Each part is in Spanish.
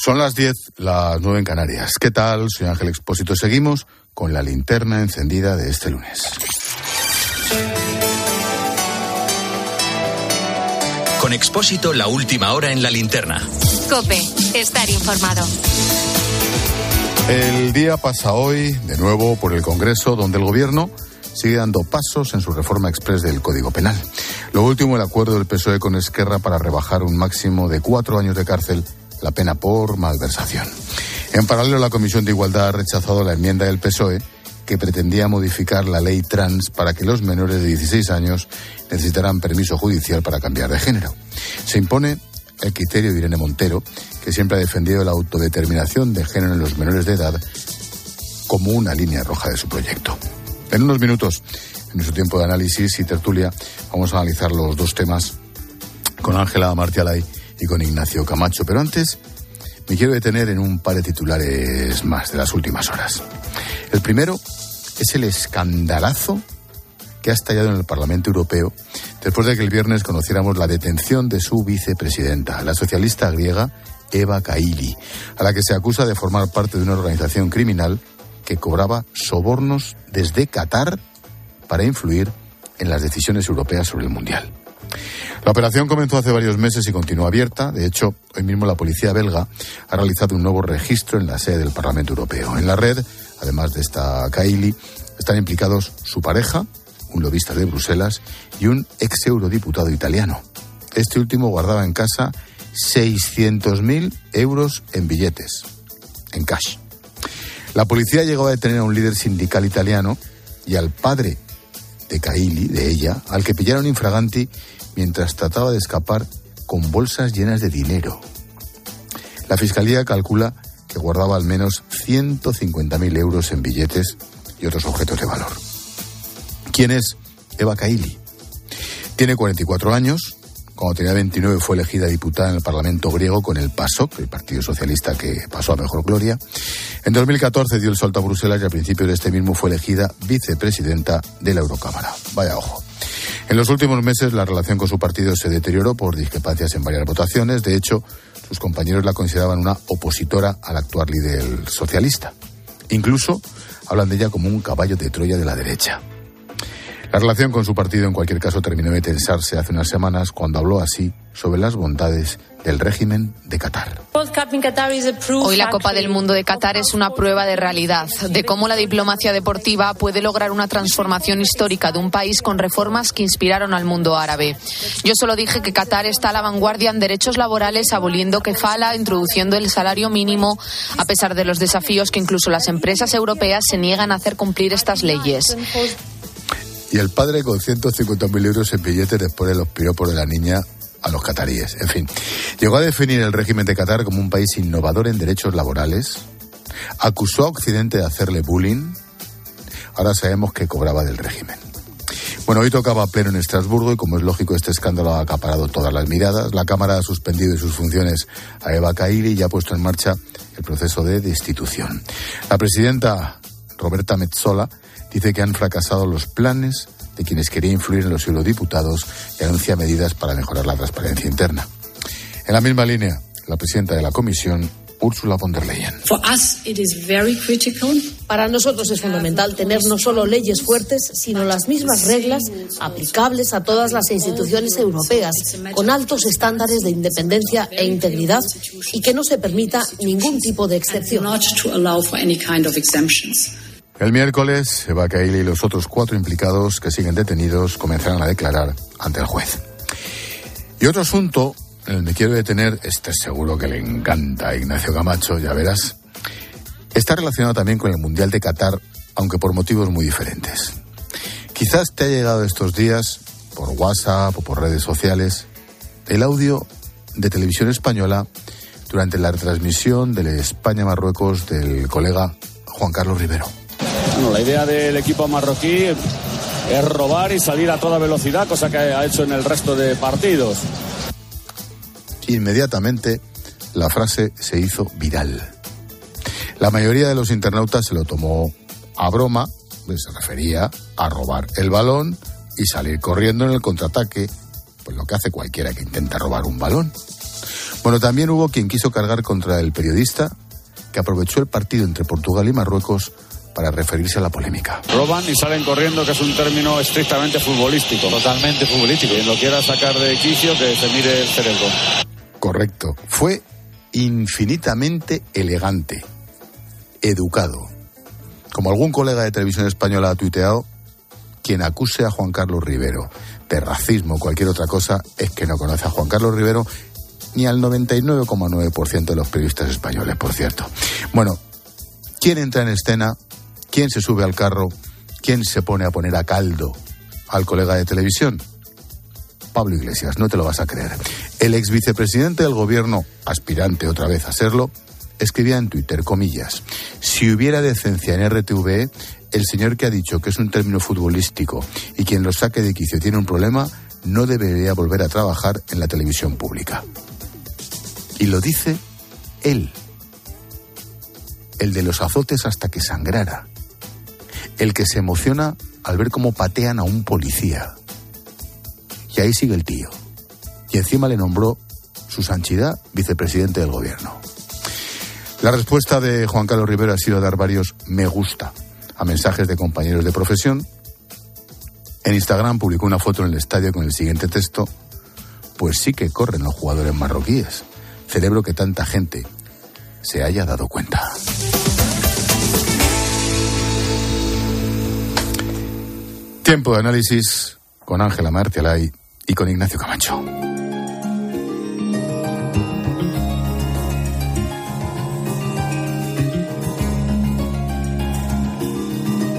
Son las 10, las 9 en Canarias. ¿Qué tal? Soy Ángel Expósito. Seguimos con la linterna encendida de este lunes. Con Expósito, la última hora en la linterna. Cope, estar informado. El día pasa hoy, de nuevo, por el Congreso, donde el Gobierno sigue dando pasos en su reforma express del Código Penal. Lo último, el acuerdo del PSOE con Esquerra para rebajar un máximo de cuatro años de cárcel la pena por malversación. En paralelo, la Comisión de Igualdad ha rechazado la enmienda del PSOE que pretendía modificar la ley trans para que los menores de 16 años necesitaran permiso judicial para cambiar de género. Se impone el criterio de Irene Montero, que siempre ha defendido la autodeterminación de género en los menores de edad como una línea roja de su proyecto. En unos minutos, en nuestro tiempo de análisis y tertulia, vamos a analizar los dos temas con Ángela Martialay y con Ignacio Camacho. Pero antes me quiero detener en un par de titulares más de las últimas horas. El primero es el escandalazo que ha estallado en el Parlamento Europeo después de que el viernes conociéramos la detención de su vicepresidenta, la socialista griega Eva Kaili, a la que se acusa de formar parte de una organización criminal que cobraba sobornos desde Qatar para influir en las decisiones europeas sobre el Mundial. La operación comenzó hace varios meses y continúa abierta. De hecho, hoy mismo la policía belga ha realizado un nuevo registro en la sede del Parlamento Europeo. En la red, además de esta Kaili, están implicados su pareja, un lobista de Bruselas, y un ex eurodiputado italiano. Este último guardaba en casa 600.000 euros en billetes, en cash. La policía llegó a detener a un líder sindical italiano y al padre de Kaili, de ella, al que pillaron infraganti mientras trataba de escapar con bolsas llenas de dinero. La fiscalía calcula que guardaba al menos 150.000 euros en billetes y otros objetos de valor. ¿Quién es Eva Kaili? Tiene 44 años. Cuando tenía 29 fue elegida diputada en el Parlamento griego con el PASOK, el Partido Socialista que pasó a mejor gloria. En 2014 dio el salto a Bruselas y a principios de este mismo fue elegida vicepresidenta de la Eurocámara. Vaya ojo. En los últimos meses la relación con su partido se deterioró por discrepancias en varias votaciones. De hecho, sus compañeros la consideraban una opositora al actual líder socialista. Incluso hablan de ella como un caballo de Troya de la derecha. La relación con su partido en cualquier caso terminó de tensarse hace unas semanas cuando habló así sobre las bondades del régimen de Qatar. Hoy la Copa del Mundo de Qatar es una prueba de realidad, de cómo la diplomacia deportiva puede lograr una transformación histórica de un país con reformas que inspiraron al mundo árabe. Yo solo dije que Qatar está a la vanguardia en derechos laborales, aboliendo kefala, introduciendo el salario mínimo, a pesar de los desafíos que incluso las empresas europeas se niegan a hacer cumplir estas leyes y el padre con 150.000 euros en billetes después de los piropos de la niña a los cataríes. En fin, llegó a definir el régimen de Qatar como un país innovador en derechos laborales, acusó a Occidente de hacerle bullying, ahora sabemos que cobraba del régimen. Bueno, hoy tocaba pleno en Estrasburgo y como es lógico este escándalo ha acaparado todas las miradas. La Cámara ha suspendido de sus funciones a Eva Kaili y ha puesto en marcha el proceso de destitución. La presidenta Roberta Metzola dice que han fracasado los planes de quienes querían influir en los eurodiputados y anuncia medidas para mejorar la transparencia interna. En la misma línea, la presidenta de la Comisión, Ursula von der Leyen. Para nosotros es fundamental tener no solo leyes fuertes, sino las mismas reglas aplicables a todas las instituciones europeas, con altos estándares de independencia e integridad y que no se permita ningún tipo de excepción. El miércoles, Eva Kaili y los otros cuatro implicados que siguen detenidos comenzarán a declarar ante el juez. Y otro asunto en el que quiero detener, este seguro que le encanta a Ignacio Camacho, ya verás, está relacionado también con el Mundial de Qatar, aunque por motivos muy diferentes. Quizás te ha llegado estos días, por WhatsApp o por redes sociales, el audio de televisión española durante la retransmisión del España-Marruecos del colega Juan Carlos Rivero. Bueno, la idea del equipo marroquí es robar y salir a toda velocidad, cosa que ha hecho en el resto de partidos. Inmediatamente la frase se hizo viral. La mayoría de los internautas se lo tomó a broma, pues se refería a robar el balón y salir corriendo en el contraataque, pues lo que hace cualquiera que intenta robar un balón. Bueno, también hubo quien quiso cargar contra el periodista que aprovechó el partido entre Portugal y Marruecos para referirse a la polémica. Roban y salen corriendo, que es un término estrictamente futbolístico. Totalmente futbolístico. Quien lo quiera sacar de quicio, que se mire el cerebro. Correcto. Fue infinitamente elegante, educado. Como algún colega de televisión española ha tuiteado, quien acuse a Juan Carlos Rivero de racismo o cualquier otra cosa es que no conoce a Juan Carlos Rivero ni al 99,9% de los periodistas españoles, por cierto. Bueno, ¿quién entra en escena? ¿Quién se sube al carro? ¿Quién se pone a poner a caldo al colega de televisión? Pablo Iglesias, no te lo vas a creer. El ex vicepresidente del gobierno, aspirante otra vez a serlo, escribía en Twitter, comillas, si hubiera decencia en RTV, el señor que ha dicho que es un término futbolístico y quien lo saque de quicio tiene un problema, no debería volver a trabajar en la televisión pública. Y lo dice él, el de los azotes hasta que sangrara, el que se emociona al ver cómo patean a un policía. Y ahí sigue el tío. Y encima le nombró su sanchidad vicepresidente del gobierno. La respuesta de Juan Carlos Rivera ha sido dar varios me gusta a mensajes de compañeros de profesión. En Instagram publicó una foto en el estadio con el siguiente texto, pues sí que corren los jugadores marroquíes. Celebro que tanta gente se haya dado cuenta. Tiempo de análisis con Ángela Martialay y con Ignacio Camacho.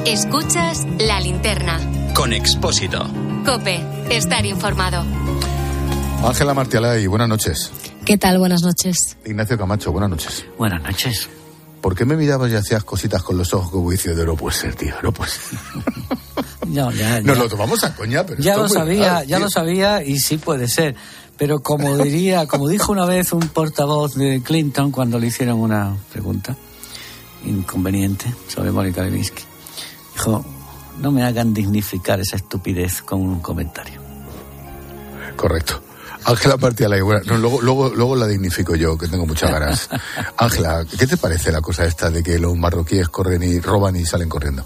Escuchas la linterna. Con Expósito. Cope, estar informado. Ángela Martialay, buenas noches. ¿Qué tal? Buenas noches. Ignacio Camacho, buenas noches. Buenas noches. ¿Por qué me mirabas y hacías cositas con los ojos como diciendo, no puede ser, tío, no puede ser? No, ya, Nos ya. lo tomamos a coña, pero Ya lo sabía, ya tío. lo sabía y sí puede ser. Pero como diría, como dijo una vez un portavoz de Clinton cuando le hicieron una pregunta inconveniente sobre Mónica Lewinsky, dijo, no me hagan dignificar esa estupidez con un comentario. Correcto. Ángela Martialay, bueno, no, luego, luego, luego la dignifico yo, que tengo muchas ganas. Ángela, ¿qué te parece la cosa esta de que los marroquíes corren y roban y salen corriendo?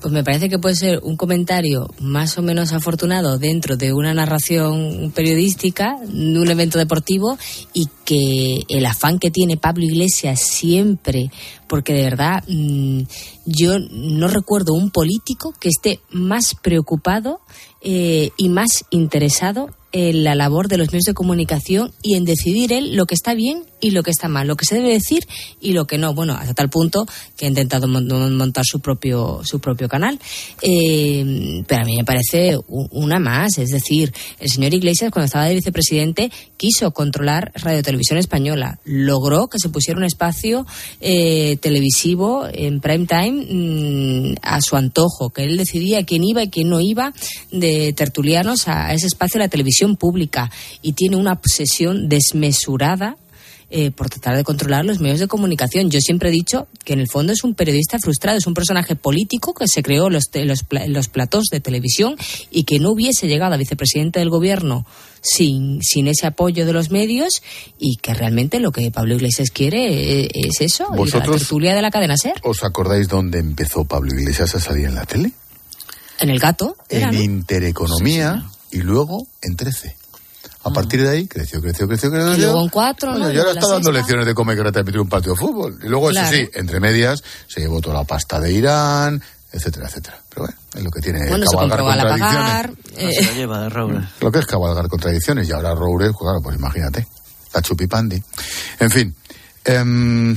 Pues me parece que puede ser un comentario más o menos afortunado dentro de una narración periodística, de un evento deportivo, y que el afán que tiene Pablo Iglesias siempre, porque de verdad mm, yo no recuerdo un político que esté más preocupado eh, y más interesado en la labor de los medios de comunicación y en decidir él lo que está bien y lo que está mal, lo que se debe decir y lo que no. Bueno, hasta tal punto que ha intentado mon- montar su propio su propio canal. Eh, pero a mí me parece una más. Es decir, el señor Iglesias, cuando estaba de vicepresidente, quiso controlar Radio Televisión Española. Logró que se pusiera un espacio eh, televisivo en prime time mm, a su antojo, que él decidía quién iba y quién no iba de tertulianos a, a ese espacio de la televisión pública. Y tiene una obsesión desmesurada eh, por tratar de controlar los medios de comunicación. Yo siempre he dicho que en el fondo es un periodista frustrado, es un personaje político que se creó los, los, los platós de televisión y que no hubiese llegado a vicepresidente del gobierno sin, sin ese apoyo de los medios y que realmente lo que Pablo Iglesias quiere eh, es eso, la ¿Vosotros- tertulia de la cadena SER. ¿Os acordáis dónde empezó Pablo Iglesias a salir en la tele? En el gato. era, en ¿no? Intereconomía y luego en 13. A partir de ahí creció, creció, creció, creció. Y luego en cuatro, Bueno, ¿no? y ahora está dando sexta. lecciones de cómo hay que retransmitir un partido de fútbol. Y luego, Claro. eso sí, entre medias, se llevó toda la pasta de Irán, etcétera, etcétera. Pero bueno, es lo que tiene Bueno, se cabalgar compró a la contradicciones. pagar. No eh, se lo lleva de Raúl. Lo que es cabalgar contradicciones. Y ahora Roures, pues claro, pues imagínate. La chupipandi. En fin. em,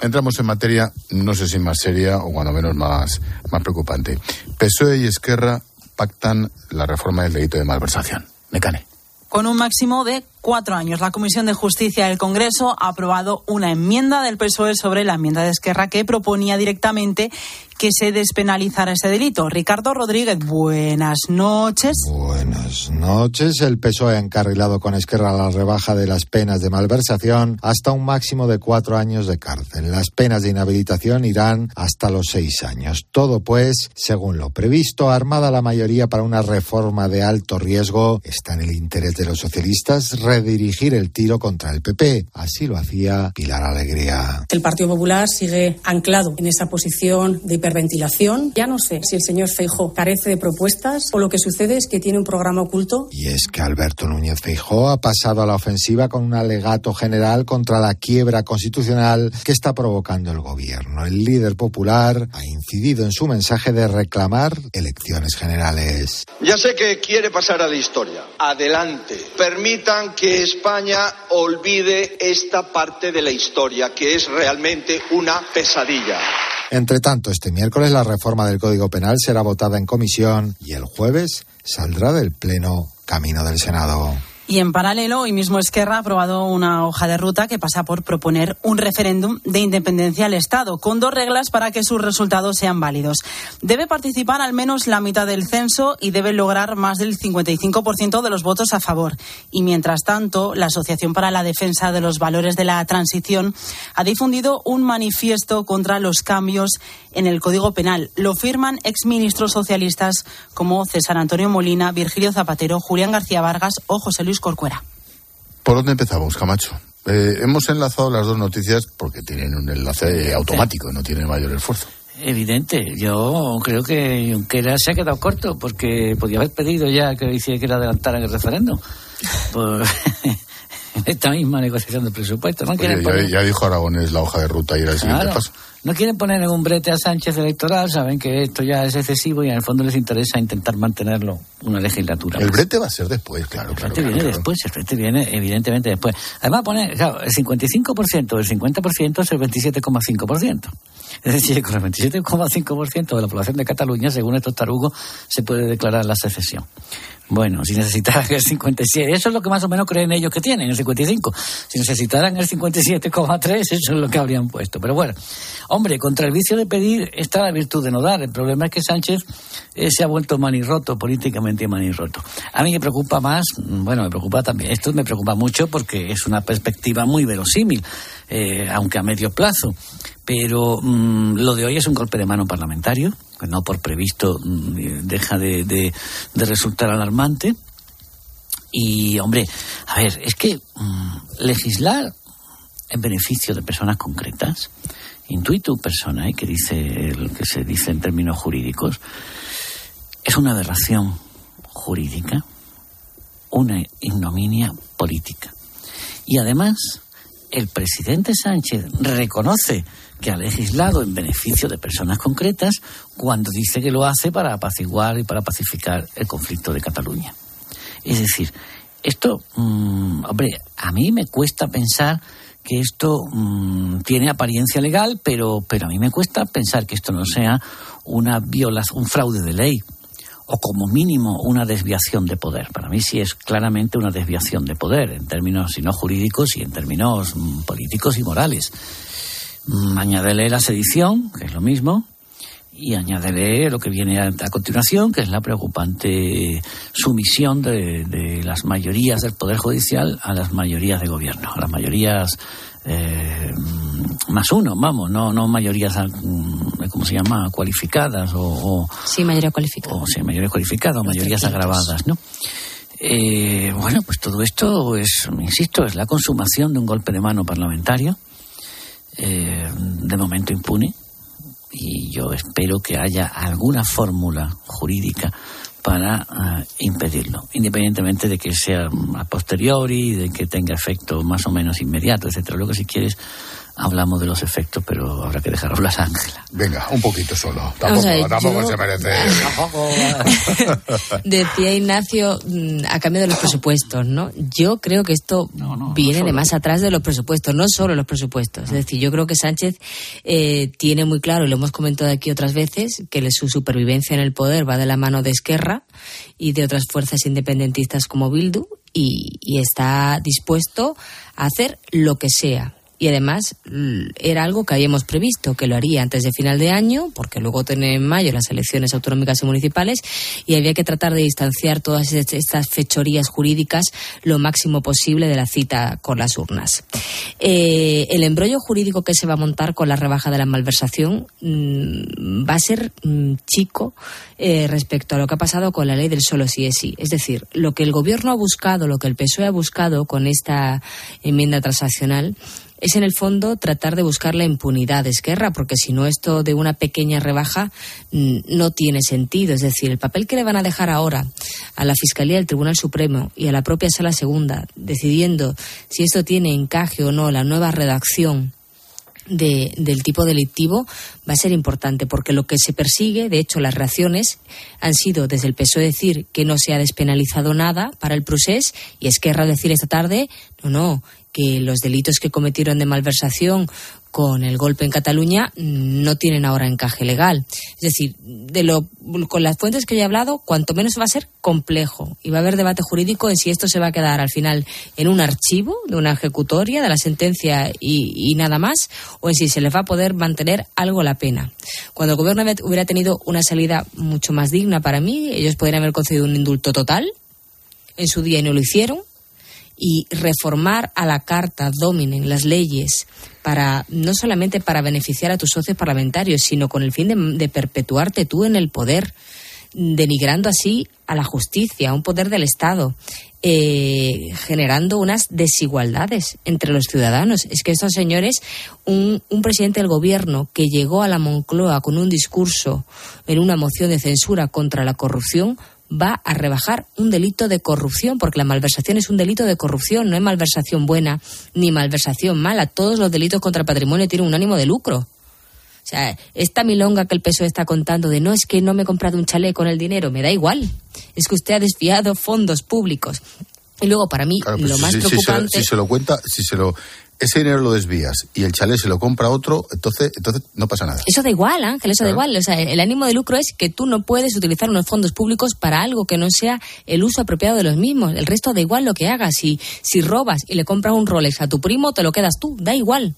entramos en materia, no sé si más seria o cuando menos más, más preocupante. PSOE y Esquerra pactan la reforma del delito de malversación. Mecane. Con un máximo de cuatro años, la Comisión de Justicia del Congreso ha aprobado una enmienda del PSOE sobre la enmienda de Esquerra que proponía directamente que se despenalizara ese delito. Ricardo Rodríguez, buenas noches. Buenas noches. El PSOE ha encarrilado con Esquerra la rebaja de las penas de malversación hasta un máximo de cuatro años de cárcel. Las penas de inhabilitación irán hasta los seis años. Todo, pues, según lo previsto, armada la mayoría para una reforma de alto riesgo. Está en el interés de los socialistas redirigir el tiro contra el PP. Así lo hacía Pilar Alegría. El Partido Popular sigue anclado en esa posición de hiperventilación. Ya no sé si el señor Feijo carece de propuestas o lo que sucede es que tiene un programa oculto. Y es que Alberto Núñez Feijo ha pasado a la ofensiva con un alegato general contra la quiebra constitucional que está provocando el gobierno. El líder popular ha incidido en su mensaje de reclamar elecciones generales. Ya sé que quiere pasar a la historia. Adelante. Permitan que España olvide esta parte de la historia que es realmente una pesadilla. Entre tanto, este miércoles la reforma del Código Penal será votada en comisión y el jueves saldrá del Pleno camino del Senado. Y en paralelo, hoy mismo Esquerra ha aprobado una hoja de ruta que pasa por proponer un referéndum de independencia al Estado, con dos reglas para que sus resultados sean válidos. Debe participar al menos la mitad del censo y debe lograr más del 55% de los votos a favor. Y mientras tanto, la Asociación para la Defensa de los Valores de la Transición ha difundido un manifiesto contra los cambios en el Código Penal. Lo firman exministros socialistas como César Antonio Molina, Virgilio Zapatero, Julián García Vargas o José Luis Corcuera. ¿Por dónde empezamos, Camacho? Eh, hemos enlazado las dos noticias porque tienen un enlace automático, no tienen mayor esfuerzo. Evidente, yo creo que Junqueras se ha quedado corto porque podía haber pedido ya que hiciera que adelantaran el referéndum. Por esta misma negociación de presupuesto. ¿no? Oye, ya, ya, dijo Aragones la hoja de ruta y era el siguiente Claro. paso. No quieren poner en un brete a Sánchez electoral, saben que esto ya es excesivo y en el fondo les interesa intentar mantenerlo una legislatura. El brete va a ser después, claro. El frente claro, viene claro. después, el frente viene evidentemente después. Además pone, claro, el 55% del 50% es el 27,5%. Es decir, con el 27,5% de la población de Cataluña, según estos tarugos, se puede declarar la secesión. Bueno, si necesitaran el 57, eso es lo que más o menos creen ellos que tienen, el 55. Si necesitaran el 57,3, eso es lo que habrían puesto. Pero bueno, hombre, contra el vicio de pedir está la virtud de no dar. El problema es que Sánchez eh, se ha vuelto manirroto, políticamente manirroto. A mí me preocupa más, mm, bueno, me preocupa también, esto me preocupa mucho porque es una perspectiva muy verosímil, eh, aunque a medio plazo. Pero mm, lo de hoy es un golpe de mano parlamentario, que no por previsto mm, deja de, de- resultar alarmante. Y, hombre, a ver, es que mm, legislar en beneficio de personas concretas, intuito persona, que dice el que se dice en términos jurídicos, es una aberración jurídica, una ignominia política. Y además, el presidente Sánchez reconoce que ha legislado en beneficio de personas concretas cuando dice que lo hace para apaciguar y para pacificar el conflicto de Cataluña. Es decir, esto, mm, hombre, a mí me cuesta pensar que esto mm, tiene apariencia legal, pero, pero a mí me cuesta pensar que esto no sea una violación, un fraude de ley o como mínimo una desviación de poder. Para mí sí es claramente una desviación de poder, en términos, si no jurídicos, y en términos mm, políticos y morales. Mm, Añádele la sedición, que es lo mismo, y añádele lo que viene a, a continuación, que es la preocupante sumisión de, de las mayorías del Poder Judicial a las mayorías de gobierno, a las mayorías eh, más uno, vamos, no, no mayorías, mm, ¿cómo se llama?, cualificadas o, o Sí, mayoría cualificada. o sí, mayorías cualificadas o mayorías agravadas, ¿no? Eh, bueno, pues todo esto es, insisto, es la consumación de un golpe de mano parlamentario, eh, de momento impune, y yo espero que haya alguna fórmula jurídica para ah, impedirlo, independientemente de que sea a posteriori, de que tenga efecto más o menos inmediato, etcétera. Luego, si quieres, hablamos de los efectos, pero habrá que dejar hablar a Ángela. Venga, un poquito solo. Tampoco, a ver, tampoco yo- se merece. Decía Ignacio, mm, a cambio de los presupuestos, ¿no? Yo creo que esto viene de más atrás de los presupuestos, no solo los presupuestos. Es decir, yo creo que Sánchez eh, tiene muy claro, y lo hemos comentado aquí otras veces, que su supervivencia en el poder va de la mano de Esquerra y de otras fuerzas independentistas como Bildu y, y está dispuesto a hacer lo que sea. Y además era algo que habíamos previsto, que lo haría antes de final de año, porque luego tiene en mayo las elecciones autonómicas y municipales y había que tratar de distanciar todas estas fechorías jurídicas lo máximo posible de la cita con las urnas. Eh, el embrollo jurídico que se va a montar con la rebaja de la malversación mm, va a ser mm, chico eh, respecto a lo que ha pasado con la ley del solo sí es sí. Es decir, lo que el Gobierno ha buscado, lo que el PSOE ha buscado con esta enmienda transaccional es en el fondo tratar de buscar la impunidad de Esquerra, porque si no esto de una pequeña rebaja mm, no tiene sentido. Es decir, el papel que le van a dejar ahora a la Fiscalía del Tribunal Supremo y a la propia Sala Segunda, decidiendo si esto tiene encaje o no la nueva redacción del tipo delictivo va a ser importante porque lo que se persigue, de hecho, las reacciones han sido desde el PSOE decir que no se ha despenalizado nada para el procés y Esquerra decir esta tarde, no, no, que los delitos que cometieron de malversación con el golpe en Cataluña no tienen ahora encaje legal. Es decir, de lo, con las fuentes que he hablado, cuanto menos va a ser complejo y va a haber debate jurídico en si esto se va a quedar al final en un archivo de una ejecutoria de la sentencia y, y nada más, o en si se les va a poder mantener algo la pena. Cuando el gobierno hubiera tenido una salida mucho más digna para mí, ellos podrían haber concedido un indulto total en su día y no lo hicieron y reformar a la carta dominen las leyes para no solamente para beneficiar a tus socios parlamentarios, sino con el fin de, perpetuarte tú en el poder, denigrando así a la justicia, a un poder del Estado, eh, generando unas desigualdades entre los ciudadanos. Es que estos señores, un, un, presidente del gobierno que llegó a la Moncloa con un discurso en una moción de censura contra la corrupción, va a rebajar un delito de corrupción, porque la malversación es un delito de corrupción, no es malversación buena ni malversación mala. Todos los delitos contra el patrimonio tienen un ánimo de lucro. O sea, esta milonga que el PSOE está contando de no es que no me he comprado un chalet con el dinero, me da igual. Es que usted ha desviado fondos públicos. Y luego, para mí, lo más preocupante. si se lo cuenta, si se lo ese dinero lo desvías y el chalet se lo compra otro, entonces, entonces no pasa nada. Eso da igual, Ángel, eso da igual. O sea, el ánimo de lucro es que tú no puedes utilizar unos fondos públicos para algo que no sea el uso apropiado de los mismos. El resto da igual lo que hagas. Si, si robas y le compras un Rolex a tu primo, te lo quedas tú, da igual.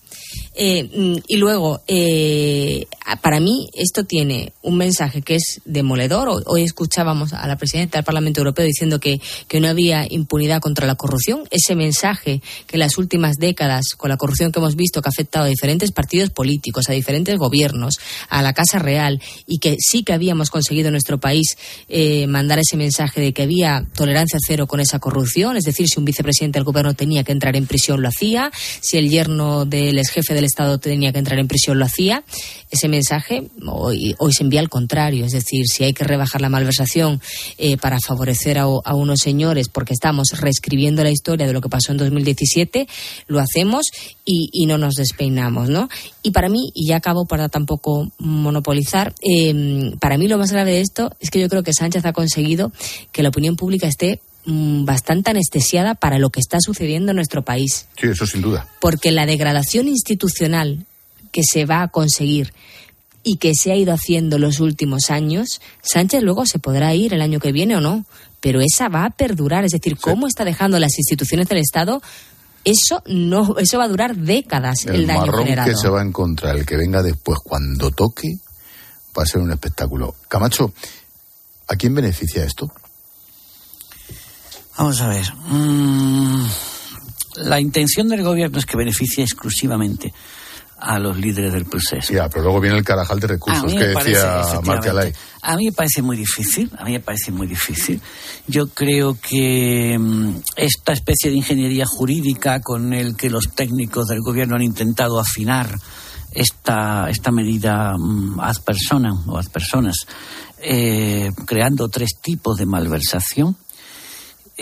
Eh, mm, y luego, eh, para mí esto tiene un mensaje que es demoledor. Hoy escuchábamos a la presidenta del Parlamento Europeo diciendo que, que no había impunidad contra la corrupción. Ese mensaje que en las últimas décadas, con la corrupción que hemos visto que ha afectado a diferentes partidos políticos, a diferentes gobiernos, a la Casa Real, y que sí que habíamos conseguido en nuestro país eh, mandar ese mensaje de que había tolerancia cero con esa corrupción, es decir, si un vicepresidente del gobierno tenía que entrar en prisión, lo hacía, si el yerno del ex jefe del Estado tenía que entrar en prisión, lo hacía. Ese mensaje hoy, hoy se envía al contrario, es decir, si hay que rebajar la malversación eh, para favorecer a, unos señores porque estamos reescribiendo la historia de lo que pasó en 2017, lo hacemos y, y no nos despeinamos, ¿no? Y para mí, y ya acabo para tampoco monopolizar, eh, para mí lo más grave de esto es que yo creo que Sánchez ha conseguido que la opinión pública esté Mm, bastante anestesiada para lo que está sucediendo en nuestro país. Sí, eso sin duda. Porque la degradación institucional que se va a conseguir y que se ha ido haciendo los últimos años, Sánchez luego se podrá ir el año que viene o no, pero esa va a perdurar, es decir, cómo está dejando las instituciones del Estado eso no eso va a durar décadas el, el daño marrón generado. que se va a encontrar el que venga después cuando toque va a ser un espectáculo Camacho ¿a quién beneficia esto? Vamos a ver. Mm, la intención del gobierno es que beneficie exclusivamente a los líderes del proceso. Ya, pero luego viene el carajal de recursos que decía Marcalay. A mí me parece muy difícil, a mí me parece muy difícil. Yo creo que mm, esta especie de ingeniería jurídica con el que los técnicos del gobierno han intentado afinar esta, esta medida mm, ad personam o ad personas, eh, creando tres tipos de malversación,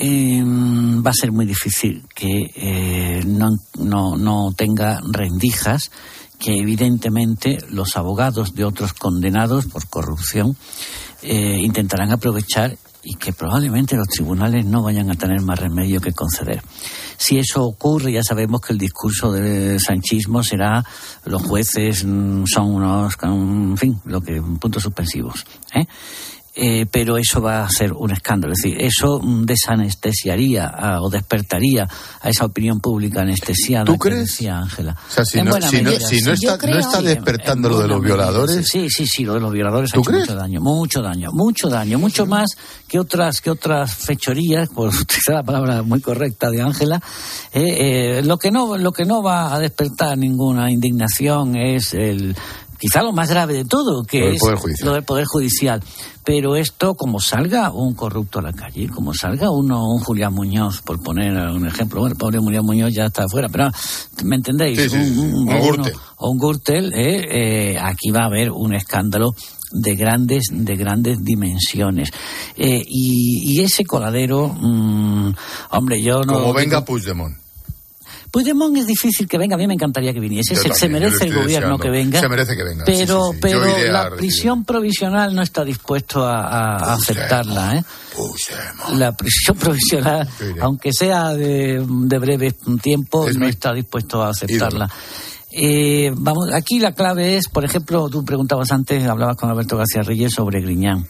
eh, va a ser muy difícil que eh, no, no, no tenga rendijas que evidentemente los abogados de otros condenados por corrupción eh, intentarán aprovechar y que probablemente los tribunales no vayan a tener más remedio que conceder. Si eso ocurre, ya sabemos que el discurso del sanchismo será los jueces mm, son unos, en fin, lo que puntos suspensivos. ¿eh? Eh, pero eso va a ser un escándalo. Es decir, eso mm, desanestesiaría o despertaría a esa opinión pública anestesiada ¿Tú que crees? decía Ángela. O sea, si En no, buena si no- si no está, no está despertando En lo de los medida, violadores, Sí, sí, sí, lo de los violadores ha ¿Tú hecho crees? mucho daño, mucho daño, mucho daño, mucho más que otras que otras fechorías, por utilizar la palabra muy correcta de Ángela. eh, eh, lo que no lo que no va a despertar ninguna indignación es el quizá lo más grave de todo, que Lo es lo del Poder Judicial. Pero esto, como salga un corrupto a la calle, como salga uno, un Julián Muñoz, por poner un ejemplo, bueno, el pobre Julián Muñoz ya está afuera, pero ¿me entendéis? Sí, sí. Un Gürtel. un Gürtel, eh, eh, aquí va a haber un escándalo de grandes de grandes dimensiones Eh, y, y ese coladero mm, hombre yo no como venga Puigdemont. Puigdemont es difícil que venga, a mí me encantaría que viniese. Se, merece el gobierno deseando. que venga. Se merece que venga, sí, Pero, sí, sí. Yo pero la prisión provisional no está dispuesto a, aceptarla. ¿eh? La prisión provisional, aunque sea de, de breve tiempo, no está dispuesto a aceptarla. Eh, vamos, aquí la clave es, por ejemplo, tú preguntabas antes, hablabas con Alberto García Reyes sobre Griñán.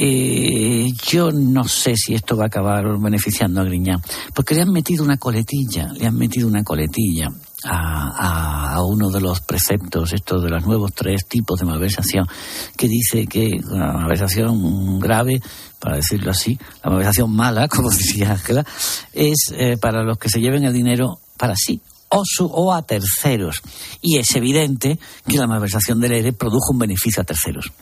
Eh, yo no sé si esto va a acabar beneficiando a Griñán, porque le han metido una coletilla, le han metido una coletilla a, uno de los preceptos, estos de los nuevos tres tipos de malversación, que dice que la malversación grave, para decirlo así, la malversación mala, como decía Ángela, es eh, para los que se lleven el dinero para sí o, su, o a terceros. Y es evidente que la malversación del ERE produjo un beneficio a terceros.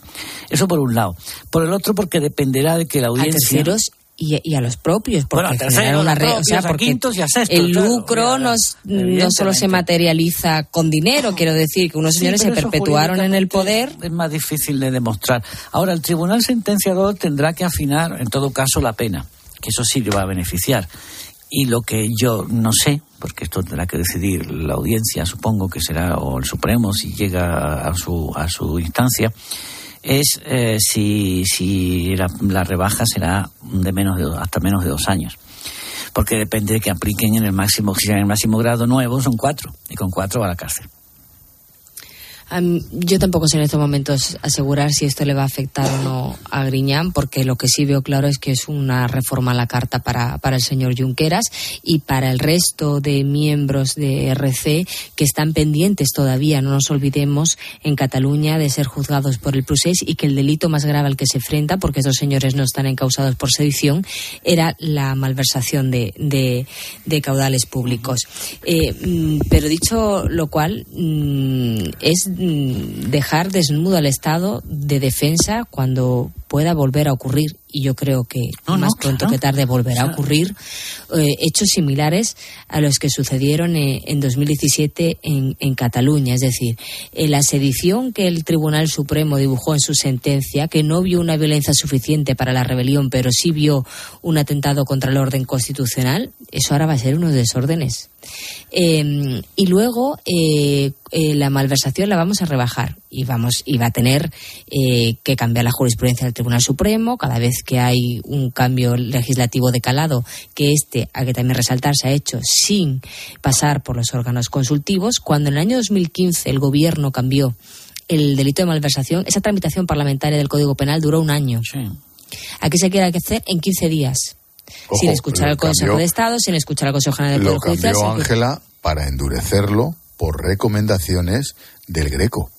Eso por un lado. Por el otro, porque dependerá de que la a audiencia... terceros y, y a los propios, porque Bueno, a terceros, una a red, o sea, propios, a quintos y a sextos, el lucro no, no solo se materializa con dinero, quiero decir que unos Sí, señores se perpetuaron en el poder. Es más difícil de demostrar. Ahora, el tribunal sentenciador tendrá que afinar, en todo caso, la pena, que eso sí le va a beneficiar. Y lo que yo no sé, porque esto tendrá que decidir la audiencia, supongo que será, o el Supremo, si llega a su, a su instancia, es eh, si, si la, la rebaja será de menos de, hasta menos de dos años. Porque depende de que apliquen en el máximo, si en el máximo grado nuevo son cuatro, y con cuatro va a la cárcel. Am, yo tampoco sé en estos momentos asegurar si esto le va a afectar o no a Griñán, porque lo que sí veo claro es que es una reforma a la carta para, para el señor Junqueras y para el resto de miembros de RC que están pendientes todavía, no nos olvidemos, en Cataluña de ser juzgados por el Procés y que el delito más grave al que se enfrenta, porque estos señores no están encausados por sedición, era la malversación de, de, caudales públicos. Eh, mm, pero dicho lo cual, mm, es dejar desnudo al Estado de defensa cuando pueda volver a ocurrir, y yo creo que No, más no, pronto claro. que tarde volverá a ocurrir, eh, hechos similares a los que sucedieron eh, en 2017 en, en Cataluña. Es decir, eh, la sedición que el Tribunal Supremo dibujó en su sentencia, que no vio una violencia suficiente para la rebelión, pero sí vio un atentado contra el orden constitucional, eso ahora va a ser unos desórdenes. Eh, y luego eh, eh, la malversación la vamos a rebajar y vamos y va a tener eh, que cambiar la jurisprudencia del Tribunal Supremo cada vez que hay un cambio legislativo de calado que este hay que también resaltar se ha hecho sin pasar por los órganos consultivos cuando en el año 2015 el gobierno cambió el delito de malversación esa tramitación parlamentaria del Código Penal duró un año aquí se quiere hacer en 15 días Ojo, sin escuchar al Consejo cambió- de Estado, sin escuchar al Consejo General Lo Poder Judicial. Ángela para endurecerlo por recomendaciones del Greco.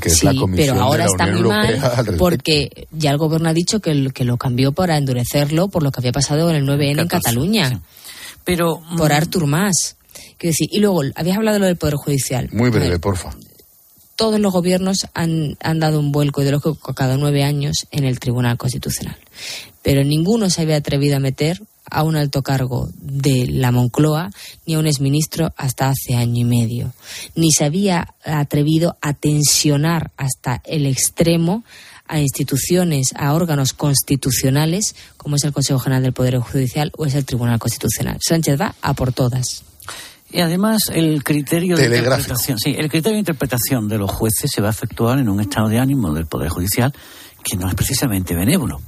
Que es Sí, la pero ahora está muy mal porque ya el gobierno ha dicho que, el- que lo cambió para endurecerlo por lo que había pasado en el 9N en Cataluña. Pero por Artur Mas. Quiero decir, y luego habías hablado de lo del Poder Judicial. Muy A ver, breve, porfa. todos los gobiernos han, han dado un vuelco ideológico cada nueve años en el Tribunal Constitucional. Pero ninguno se había atrevido a meter a un alto cargo de la Moncloa ni a un exministro hasta hace año y medio. Ni se había atrevido a tensionar hasta el extremo a instituciones, a órganos constitucionales, como es el Consejo General del Poder Judicial o es el Tribunal Constitucional. Sánchez va a por todas. Y además el criterio de interpretación, sí, el criterio de interpretación de los jueces se va a efectuar en un estado de ánimo del Poder Judicial que no es precisamente benévolo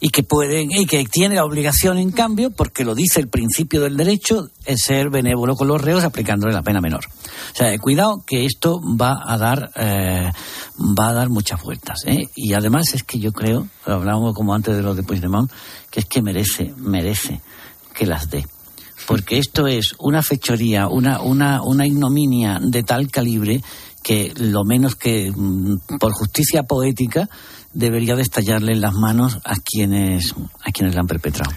y que pueden y que tiene la obligación en cambio porque lo dice el principio del derecho es ser benévolo con los reos aplicándole la pena menor o sea eh, cuidado que esto va a dar eh, va a dar muchas vueltas. ¿eh? Y además es que yo creo, hablábamos como antes de lo de Puigdemont, que es que merece, merece que las dé. Porque esto es una fechoría, una, una, una ignominia de tal calibre que lo menos que mm, por justicia poética debería de estallarle en las manos a quienes, a quienes la han perpetrado.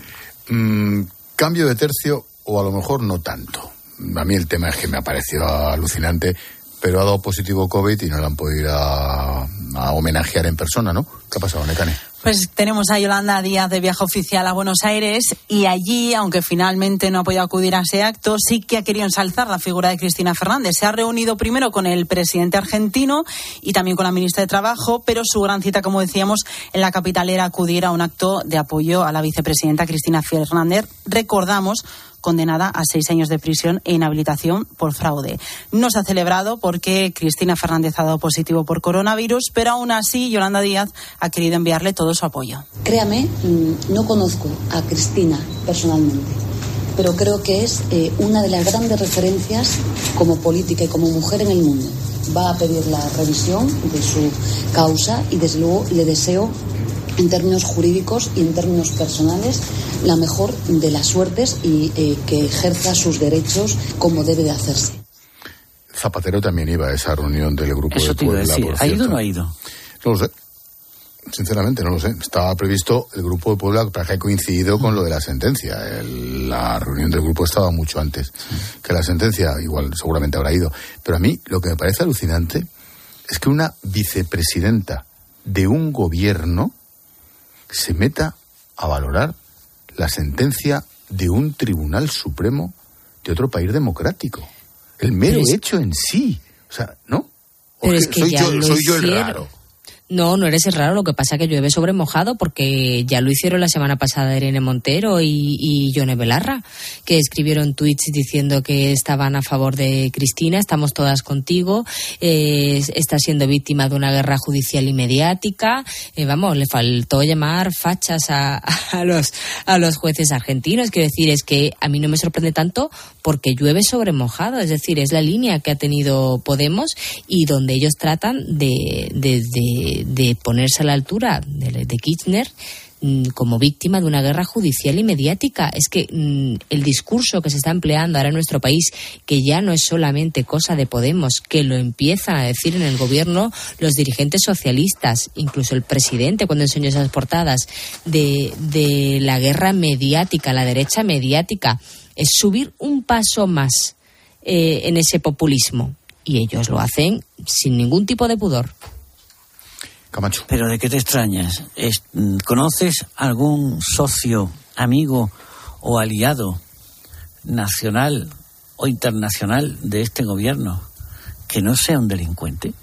Mm, cambio de tercio o a lo mejor no tanto. A mí el tema es que me ha parecido alucinante, pero ha dado positivo COVID y no la han podido ir a, a homenajear en persona, ¿no? ¿Qué ha pasado, Necane? Pues tenemos a Yolanda Díaz de viaje oficial a Buenos Aires y allí, aunque finalmente no ha podido acudir a ese acto, sí que ha querido ensalzar la figura de Cristina Fernández. Se ha reunido primero con el presidente argentino y también con la ministra de Trabajo, pero su gran cita, como decíamos, en la capital era acudir a un acto de apoyo a la vicepresidenta Cristina Fernández. Recordamos condenada a seis años de prisión e inhabilitación por fraude. No se ha celebrado porque Cristina Fernández ha dado positivo por coronavirus, pero aún así Yolanda Díaz ha querido enviarle todo su apoyo. Créame, mm, no conozco a Cristina personalmente, pero creo que es eh, una de las grandes referencias como política y como mujer en el mundo. Va a pedir la revisión de su causa y desde luego le deseo en términos jurídicos y en términos personales la mejor de las suertes y eh, que ejerza sus derechos como debe de hacerse. Zapatero también iba a esa reunión del grupo Eso de te iba a Puebla. decir. por ¿Ha ido o no ha ido? No lo sé. Sinceramente, no lo sé. Estaba previsto el grupo de Puebla, para que ha coincidido con lo de la sentencia. El- la reunión del grupo estaba mucho antes que la sentencia. Igual, seguramente habrá ido. Pero a mí, lo que me parece alucinante es que una vicepresidenta de un gobierno se meta a valorar la sentencia de un tribunal supremo de otro país democrático. El mero es- hecho en sí. O sea, ¿no? ¿O Pero es que soy, ya yo, lo soy yo el raro. No, no eres el raro, lo que pasa que llueve sobre mojado porque ya lo hicieron la semana pasada Irene Montero y, y Yone Belarra, que escribieron tweets diciendo que estaban a favor de Cristina, estamos todas contigo, eh, está siendo víctima de una guerra judicial y mediática. Eh, vamos, le faltó llamar fachas a, a los, a los jueces argentinos. Quiero decir, es que a mí no me sorprende tanto porque llueve sobre mojado, es decir, es la línea que ha tenido Podemos y donde ellos tratan de, de, de- de ponerse a la altura de, de mm, como víctima de una guerra judicial y mediática. Es que mm, el discurso que se está empleando ahora en nuestro país, que ya no es solamente cosa de Podemos, que lo empiezan a decir en el gobierno los dirigentes socialistas, incluso el presidente cuando enseñó esas portadas, de, de la guerra mediática, la derecha mediática, es subir un paso más eh, en ese populismo. Y ellos lo hacen sin ningún tipo de pudor. Camacho. Pero ¿de qué te extrañas? Mm, ¿Conoces algún socio, amigo o aliado nacional o internacional de este gobierno que no sea un delincuente?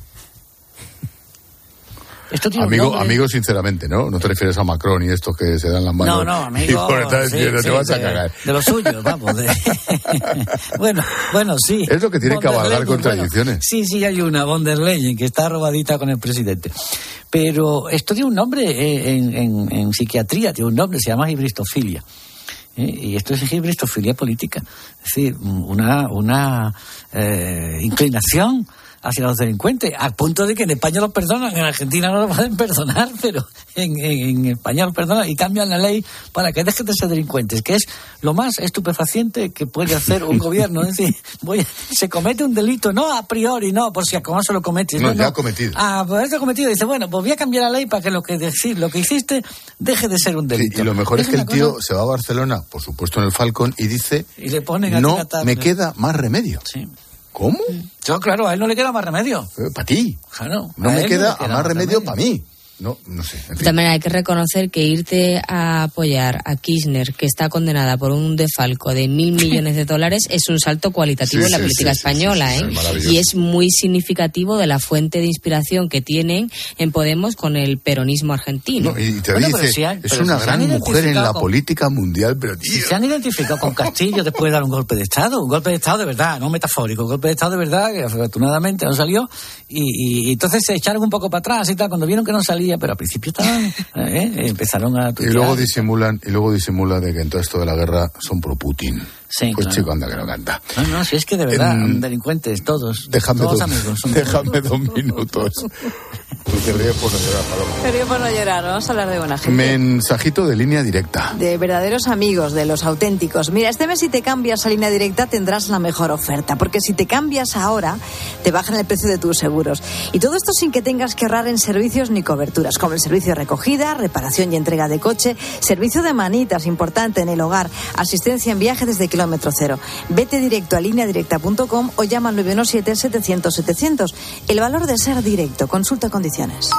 Esto tiene un Amigo, amigo, sinceramente, ¿no? No te refieres a Macron y estos que se dan las manos. No, no, Y amigo. por detrás sí, diciendo, sí, te vas a de- cagar. De lo suyo, vamos. de- bueno, bueno, sí. Es lo que tiene que Leyen, contradicciones. bueno, sí, sí, hay una, von der Leyen, que está robadita con el presidente. Pero esto tiene un nombre eh, en, en- en psiquiatría, tiene un nombre, se llama hibristofilia. ¿eh? Y esto es hibristofilia política. Es decir, una, una eh, inclinación hacia los delincuentes, a punto de que en España los perdonan, en Argentina no lo pueden perdonar, pero en, en- en España los perdonan y cambian la ley para que dejen de ser delincuentes, que es lo más estupefaciente que puede hacer un gobierno. Es decir, voy, se comete un delito, no a priori, no, por si acaso lo cometes. No, ya cometido. Ah, pues está cometido. Dice, bueno, pues voy a cambiar la ley para que lo que, decir, lo que hiciste deje de ser un Sí, delito. y lo mejor es, que el tío se va a Barcelona, por supuesto en el Falcon, y dice, Y le ponen a no me queda más remedio. Sí. ¿Cómo? Yo, claro, a él no le queda más remedio. Para ti. Claro, No me queda, a más remedio para mí. No, no sé. En De fin. todas maneras, hay que reconocer que irte a apoyar a Kirchner, que está condenada por un defalco de mil millones de dólares, es un salto cualitativo Sí, en la sí, política sí, española. sí, sí, ¿eh? es y es muy significativo de la fuente de inspiración que tienen en Podemos con el peronismo argentino. No, y te Bueno, dice, si hay- es una si gran mujer en la con- política mundial, pero Si se han identificado con Castillo después de dar un golpe de Estado, un golpe de Estado de verdad, no metafórico, un golpe de Estado de verdad, que afortunadamente no salió, y, y- y entonces se echaron un poco para atrás y tal, cuando vieron que no salía, pero al principio estaban, ¿eh? empezaron a y luego disimulan, y luego disimulan de que en todo esto de la guerra son pro Putin. Sí, pues claro. chico, anda que no canta. No, no, si es que de verdad, Em, delincuentes, todos. Déjame, todos dos, amigos. son déjame dos minutos. Porque ríes por no llorar, Paloma. Por no llorar, vamos a hablar de buena gente. Mensajito de línea directa. De verdaderos amigos, de los auténticos. Mira, este mes si te cambias a línea directa tendrás la mejor oferta, porque si te cambias ahora, te bajan el precio de tus seguros. Y todo esto sin que tengas que ahorrar en servicios ni coberturas, como el servicio de recogida, reparación y entrega de coche, servicio de manitas, importante en el hogar, asistencia en viaje desde kilómetro cero. Vete directo a lineadirecta.com o llama al 917-700-700. El valor de ser directo. Consulta condiciones.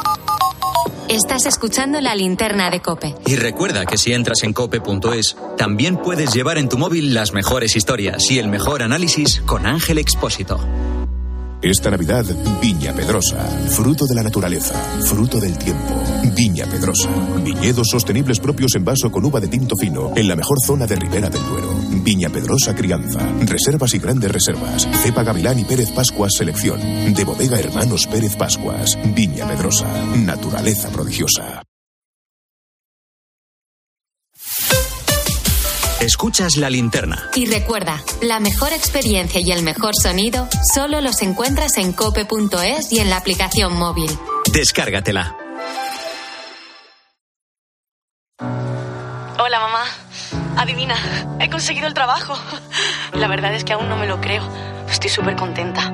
Estás escuchando la linterna de Cope. Y recuerda que si entras en cope.es, también puedes llevar en tu móvil las mejores historias y el mejor análisis con Ángel Expósito. Esta Navidad, Viña Pedrosa, fruto de la naturaleza, fruto del tiempo. Viña Pedrosa, viñedos sostenibles propios en vaso con uva de tinto fino, en la mejor zona de Ribera del Duero. Viña Pedrosa Crianza, reservas y grandes reservas. Cepa Gavilán y Pérez Pascuas Selección, de Bodega Hermanos Pérez Pascuas. Viña Pedrosa, naturaleza prodigiosa. Escuchas la linterna. Y recuerda, la mejor experiencia y el mejor sonido solo los encuentras en cope.es y en la aplicación móvil. Descárgatela. Hola, mamá. Adivina, he conseguido el trabajo. La verdad es que aún no me lo creo. Estoy súper contenta.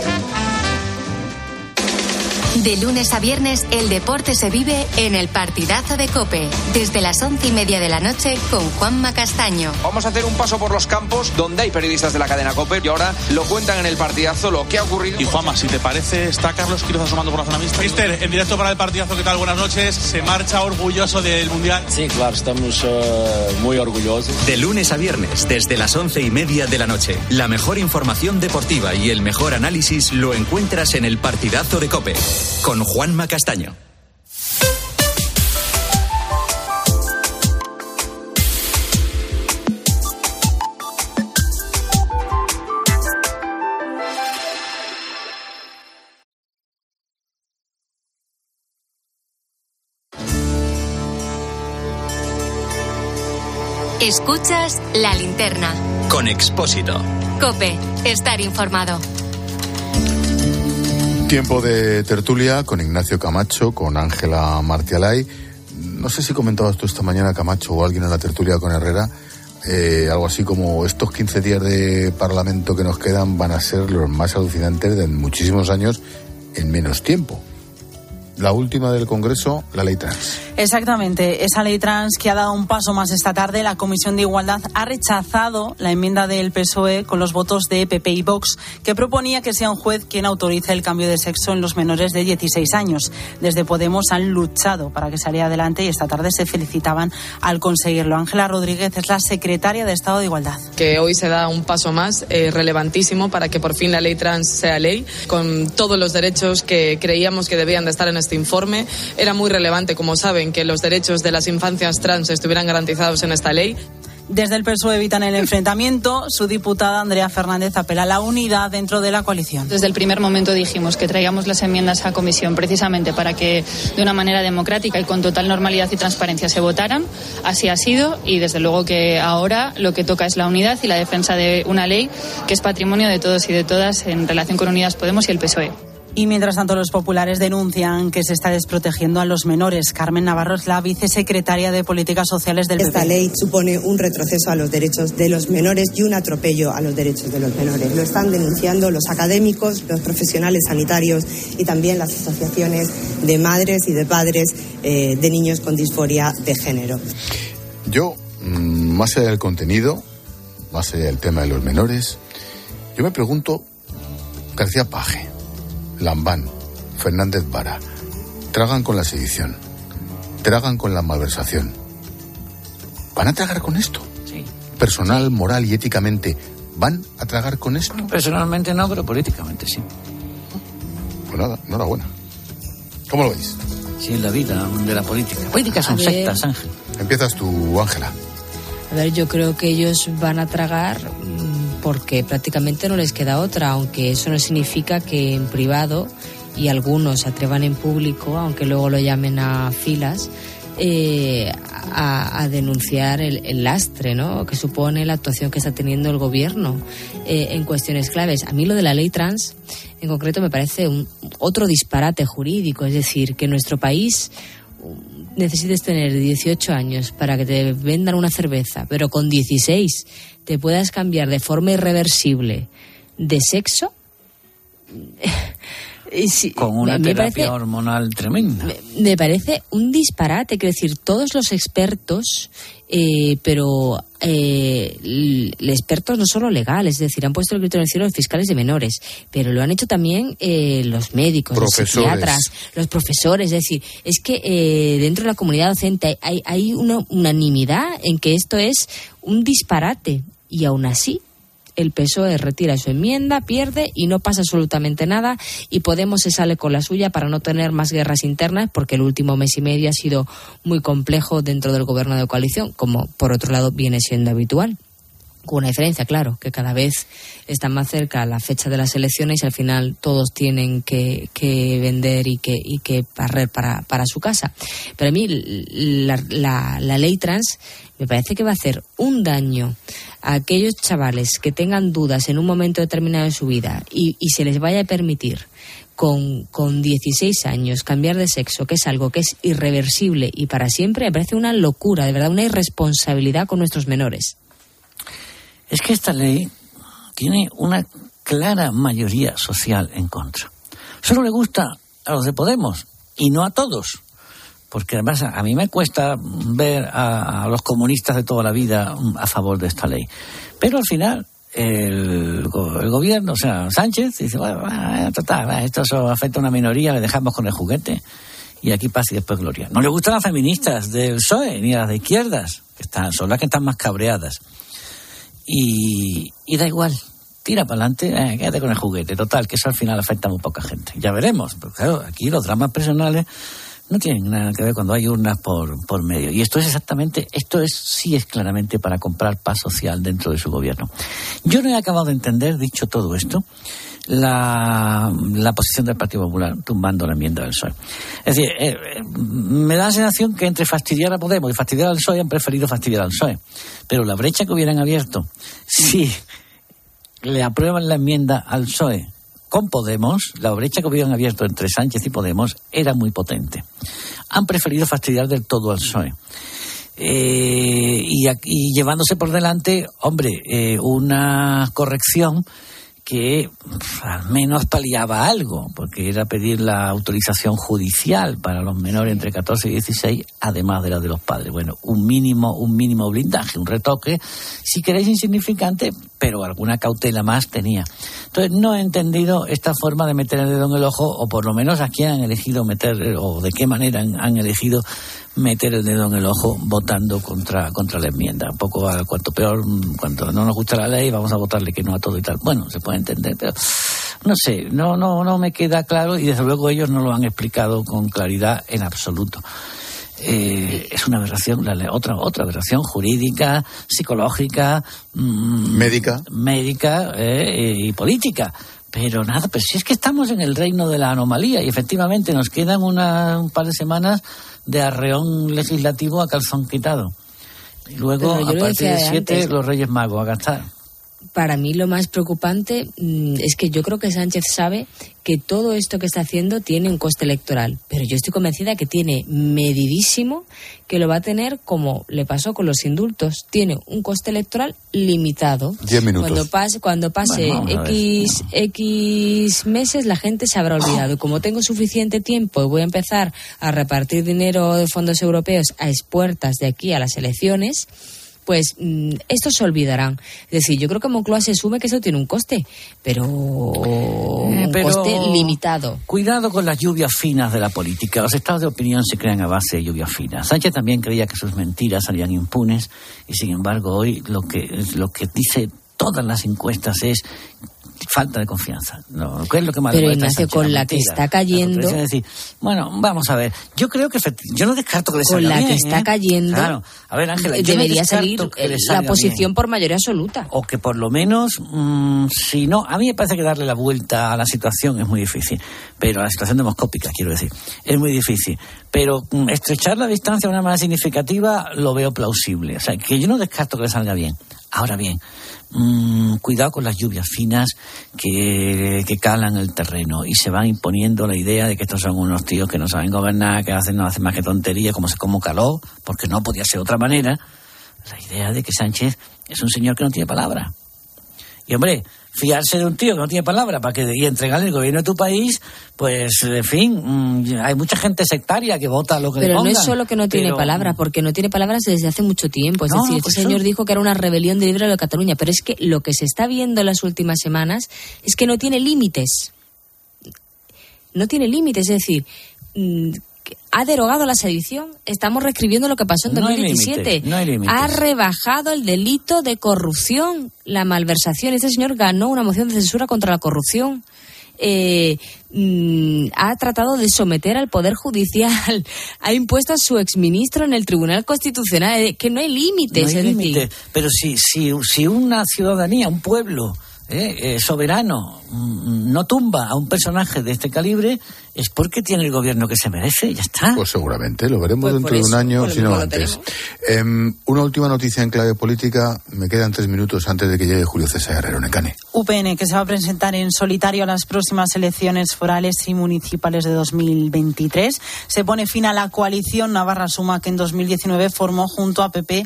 De lunes a viernes, el deporte se vive en el partidazo de Cope, desde las once y media de la noche con Juanma Castaño. Vamos a hacer un paso por los campos donde hay periodistas de la cadena COPE y ahora lo cuentan en el partidazo lo que ha ocurrido. Y Juanma, si te parece, está Carlos Quiroz asomando por la zona mixta. Mister, en directo para el partidazo, ¿qué tal? Buenas noches. ¿Se marcha orgulloso del Mundial? Sí, claro, estamos eh, muy orgullosos. De lunes a viernes, desde las once y media de la noche. La mejor información deportiva y el mejor análisis lo encuentras en el partidazo de Cope. Con Juanma Castaño. Escuchas la linterna. Con Expósito. Cope, estar informado. Tiempo de tertulia con Ignacio Camacho, con Ángela Martialay. No sé si comentabas tú esta mañana, Camacho, o alguien en la tertulia con Herrera, eh, algo así como estos 15 días de Parlamento que nos quedan van a ser los más alucinantes de muchísimos años en menos tiempo. La última del Congreso, la ley trans. Exactamente, esa ley trans que ha dado un paso más esta tarde, la Comisión de Igualdad ha rechazado la enmienda del PSOE con los votos de PP y Vox, que proponía que sea un juez quien autorice el cambio de sexo en los menores de 16 años. Desde Podemos han luchado para que saliera adelante y esta tarde se felicitaban al conseguirlo. Ángela Rodríguez es la secretaria de Estado de Igualdad. Que hoy se da un paso más eh, relevantísimo para que por fin la ley trans sea ley, con todos los derechos que creíamos que debían de estar en este informe. Era muy relevante, como saben, que los derechos de las infancias trans estuvieran garantizados en esta ley. Desde el PSOE evitan el enfrentamiento. Su diputada Andrea Fernández apela a la unidad dentro de la coalición. Desde el primer momento dijimos que traíamos las enmiendas a comisión precisamente para que de una manera democrática y con total normalidad y transparencia se votaran. Así ha sido y desde luego que ahora lo que toca es la unidad y la defensa de una ley que es patrimonio de todos y de todas en relación con Unidas Podemos y el PSOE. Y mientras tanto, los populares denuncian que se está desprotegiendo a los menores. Carmen Navarro es la vicesecretaria de Políticas Sociales del Esta PP. ley supone un retroceso a los derechos de los menores y un atropello a los derechos de los menores. Lo están denunciando los académicos, los profesionales sanitarios y también las asociaciones de madres y de padres eh, de niños con disforia de género. Yo, mm, más allá del contenido, más allá del tema de los menores, yo me pregunto, García Paje, Lambán, Fernández Vara, tragan con la sedición, tragan con la malversación. ¿Van a tragar con esto? Sí. Personal, moral y éticamente, ¿van a tragar con esto? Personalmente no, pero políticamente sí. Pues nada, enhorabuena. ¿Cómo lo veis? Sí, en la vida de la política. Políticas son sectas, Ángel. Empiezas tú, Ángela. A ver, yo creo que ellos van a tragar mm, porque prácticamente no les queda otra, aunque eso no significa que en privado y algunos atrevan en público, aunque luego lo llamen a filas, eh, a, denunciar el, el lastre ¿no? que supone la actuación que está teniendo el gobierno eh, en cuestiones claves. A mí lo de la ley trans, en concreto, me parece un, otro disparate jurídico, es decir, que nuestro país necesites tener 18 años para que te vendan una cerveza, pero con 16 te puedas cambiar de forma irreversible de sexo. Con una me- terapia parece- hormonal tremenda. me parece un disparate, quiero decir, todos los expertos, eh, pero eh, expertos no solo legales, es decir, han puesto el grito en el cielo los fiscales de menores, pero lo han hecho también eh, los médicos, los psiquiatras, los profesores, es decir, es que eh, dentro de la comunidad docente hay, hay una unanimidad en que esto es un disparate y aún así el PSOE retira su enmienda, pierde y no pasa absolutamente nada y Podemos se sale con la suya para no tener más guerras internas porque el último mes y medio ha sido muy complejo dentro del gobierno de coalición, como por otro lado viene siendo habitual. Con una diferencia, claro, que cada vez está más cerca la fecha de las elecciones y al final todos tienen que, que vender y que, y que barrer para, su casa. Pero a mí la ley trans me parece que va a hacer un daño a aquellos chavales que tengan dudas en un momento determinado de su vida y, y se les vaya a permitir con, con 16 años cambiar de sexo, que es algo que es irreversible y para siempre, me parece una locura, de verdad, una irresponsabilidad con nuestros menores. Es que esta ley tiene una clara mayoría social en contra. Solo le gusta a los de Podemos y no a todos. Porque además a mí me cuesta ver a, los comunistas de toda la vida a favor de esta ley. Pero al final el, go- el gobierno, o sea, Sánchez, dice, bueno, va, total, esto solo afecta a una minoría, le dejamos con el juguete. Y aquí pasa y después gloria. No le gustan las feministas del PSOE ni las de izquierdas, que están, son las que están más cabreadas y, y da igual. Tira para adelante, eh, quédate con el juguete. Total, que eso al final afecta a muy poca gente. Ya veremos. Pero claro, aquí los dramas personales no tienen nada que ver cuando hay urnas por, por medio. Y esto es exactamente, esto es sí es claramente para comprar paz social dentro de su gobierno. Yo no he acabado de entender, dicho todo esto, la, la posición del Partido Popular tumbando la enmienda del PSOE. Es decir, eh, eh, me da la sensación que entre fastidiar a Podemos y fastidiar al PSOE han preferido fastidiar al PSOE. Pero la brecha que hubieran abierto, si le aprueban la enmienda al PSOE con Podemos, la brecha que hubieran abierto entre Sánchez y Podemos era muy potente. Han preferido fastidiar del todo al PSOE. Eh, y, y llevándose por delante, hombre, una corrección que al menos paliaba algo, porque era pedir la autorización judicial para los menores entre 14 y 16, además de la de los padres. Bueno, un mínimo, un mínimo blindaje, un retoque, si queréis insignificante, pero alguna cautela más tenía. Entonces, no he entendido esta forma de meter el dedo en el ojo, o por lo menos a quién han elegido meter, o de qué manera han, han elegido meter el dedo en el ojo votando contra, contra la enmienda. Un poco a cuanto peor, mm, cuanto no nos gusta la ley, vamos a votarle que no a todo y tal. Bueno, se puede entender, pero no sé, no, no, no me queda claro y desde luego ellos no lo han explicado con claridad en absoluto. Eh, es una aberración, la otra, otra aberración jurídica, psicológica, mm, Médica. médica eh, y política. Pero nada, pero si es que estamos en el reino de la anomalía y efectivamente nos quedan una- un par de semanas de arreón legislativo a calzón quitado. Y luego, a partir de siete, los Reyes Magos a gastar. Para mí lo más preocupante mm, es que yo creo que Sánchez sabe que todo esto que está haciendo tiene un coste electoral, pero yo estoy convencida que tiene medidísimo que lo va a tener como le pasó con los indultos, tiene un coste electoral limitado. Diez minutos. Cuando pase, cuando pase Bueno. X, X meses la gente se habrá olvidado. Y como tengo suficiente tiempo y voy a empezar a repartir dinero de fondos europeos a expuertas de aquí a las elecciones, pues mm, estos se olvidarán. Es decir, yo creo que Moncloa se asume que eso tiene un coste, pero un Eh, pero- coste limitado. Cuidado con las lluvias finas de la política. Los estados de opinión se crean a base de lluvias finas. Sánchez también creía que sus mentiras salían impunes y sin embargo hoy lo que lo que dice todas las encuestas es falta de confianza. No, ¿Qué es lo que más le Pero Ignacio, con la que mentira. está cayendo- decir, bueno, vamos a ver. Yo creo que yo no descarto que le Con salga la bien, que está ¿eh? cayendo, Claro. A ver, Ángela, no debería salir la posición bien por mayoría absoluta. o que por lo menos, mm, si no, a mí me parece que darle la vuelta a la situación es muy difícil, pero a la situación demoscópica, quiero decir, es muy difícil. Pero mm, estrechar la distancia de una manera significativa lo veo plausible. O sea, que yo no descarto que le salga bien. Ahora bien, mm, cuidado con las lluvias finas que, calan el terreno y se van imponiendo la idea de que estos son unos tíos que no saben gobernar, que hacen, no hacen más que tonterías, como como caló, porque no podía ser de otra manera la idea de que Sánchez es un señor que no tiene palabra. Y hombre, fiarse de un tío que no tiene palabra para que y entregarle el gobierno de tu país, pues en fin, mm, hay mucha gente sectaria que vota lo que le Pero no pongan, es solo que no tiene pero- palabra, porque no tiene palabras desde hace mucho tiempo. Es No, decir, no, este señor dijo que era una rebelión de libre de Cataluña, pero es que lo que se está viendo en las últimas semanas es que no tiene límites. No tiene límites, es decir, mm, ha derogado la sedición. Estamos reescribiendo lo que pasó en No hay 2017. límites, no hay límites. ha rebajado el delito de corrupción, la malversación. Este señor ganó una moción de censura contra la corrupción. Eh, mm, ha tratado de someter al Poder Judicial, ha impuesto a su exministro en el Tribunal Constitucional, que no hay límites. No hay límites. Pero si, si, si una ciudadanía, un pueblo eh, eh, soberano mm, no tumba a un personaje de este calibre, es porque tiene el gobierno que se merece, ya está. Pues seguramente, lo veremos Pues dentro de un año, si no antes. Em, una última noticia en clave política, me quedan tres minutos antes de que llegue Julio César Herrero Necane. UPN, que se va a presentar en solitario a las próximas elecciones forales y municipales de 2023. Se pone fin a la coalición Navarra Suma que en 2019 formó junto a PP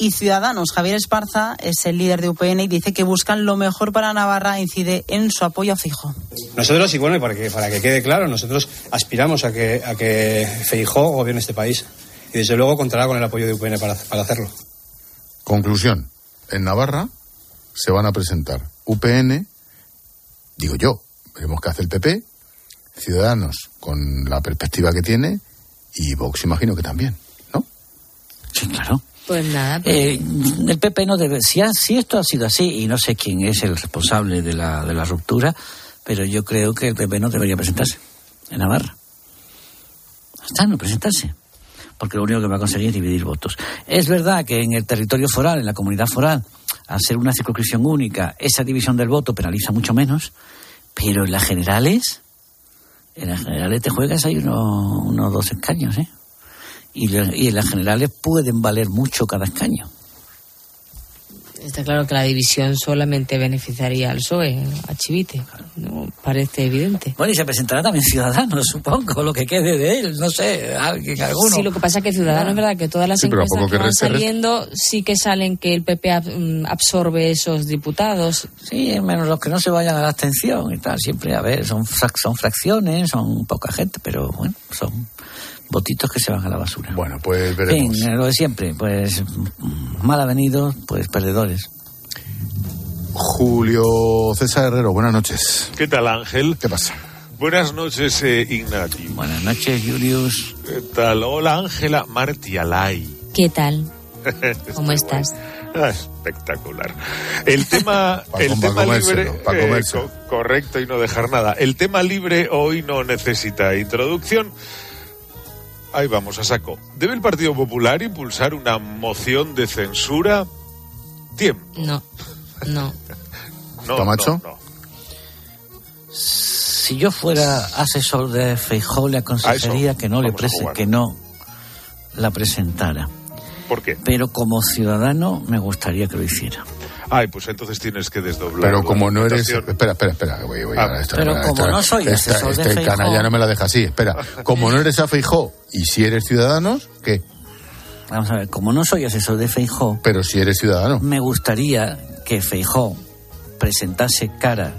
y Ciudadanos. Javier Esparza es el líder de UPN y dice que buscan lo mejor para Navarra incide en su apoyo fijo. Nosotros, y bueno, y para que, para que quede claro, nosotros aspiramos a que, a que Feijó gobierne este país. Y desde luego contará con el apoyo de UPN para, para hacerlo. Conclusión, en Navarra se van a presentar UPN, digo yo, veremos qué hace el PP, Ciudadanos con la perspectiva que tiene y Vox imagino que también. Sí, claro. Pues nada, pues- Eh, el PP no debe. Si, ha- si esto ha sido así, y no sé quién es el responsable de la, de la ruptura, pero yo creo que el PP no debería presentarse en Navarra. Está, no presentarse. Porque lo único que va a conseguir es dividir votos. Es verdad que en el territorio foral, en la comunidad foral, al ser una circunscripción única, esa división del voto penaliza mucho menos, pero en las generales, en las generales te juegas ahí unos, unos dos escaños, ¿eh? Y, le- y en las generales pueden valer mucho cada escaño. Está claro que la división solamente beneficiaría al PSOE, a Chivite. No parece evidente. Bueno, y se presentará también Ciudadanos, supongo, lo que quede de él, no sé, alguien, alguno. Sí, lo que pasa es que Ciudadanos es verdad que todas las Sí, encuestas que, que van saliendo sí que salen que el PP mm, absorbe esos diputados. Sí, menos los que no se vayan a la abstención y tal, siempre, a ver, son, frac- son fracciones, son poca gente, pero bueno, son votitos que se van a la basura. Bueno, pues veremos. fin, lo de siempre, pues mal avenidos, pues perdedores. Julio César Herrero, buenas noches. ¿Qué tal, Ángel? ¿Qué pasa? Buenas noches, eh, Ignati. Buenas noches, Julius. ¿Qué tal? Hola, Ángela Martialay. ¿Qué tal? ¿Cómo estás? Ah, espectacular. El tema, el tema libre, eh, co- correcto y no dejar nada. El tema libre hoy no necesita introducción. Ahí vamos a saco. ¿Debe el Partido Popular impulsar una moción de censura? Tiempo. No, no. No, ¿Tomacho? no, no. Si yo fuera asesor de Feijó, le aconsejaría que no le prese- que no la presentara. ¿Por qué? Pero como ciudadano me gustaría que lo hiciera. Ay, pues entonces tienes que desdoblar. Pero como no eres... Espera, espera, espera. Voy, voy, Ah, ahora esto- pero ahora como esto- no soy esta- asesor de Este canalla no me la deja así. Espera, como no eres a Feijó y si eres ciudadanos, ¿qué? Vamos a ver, como no soy asesor de Feijó, Pero si eres ciudadano. me gustaría que Feijó presentase cara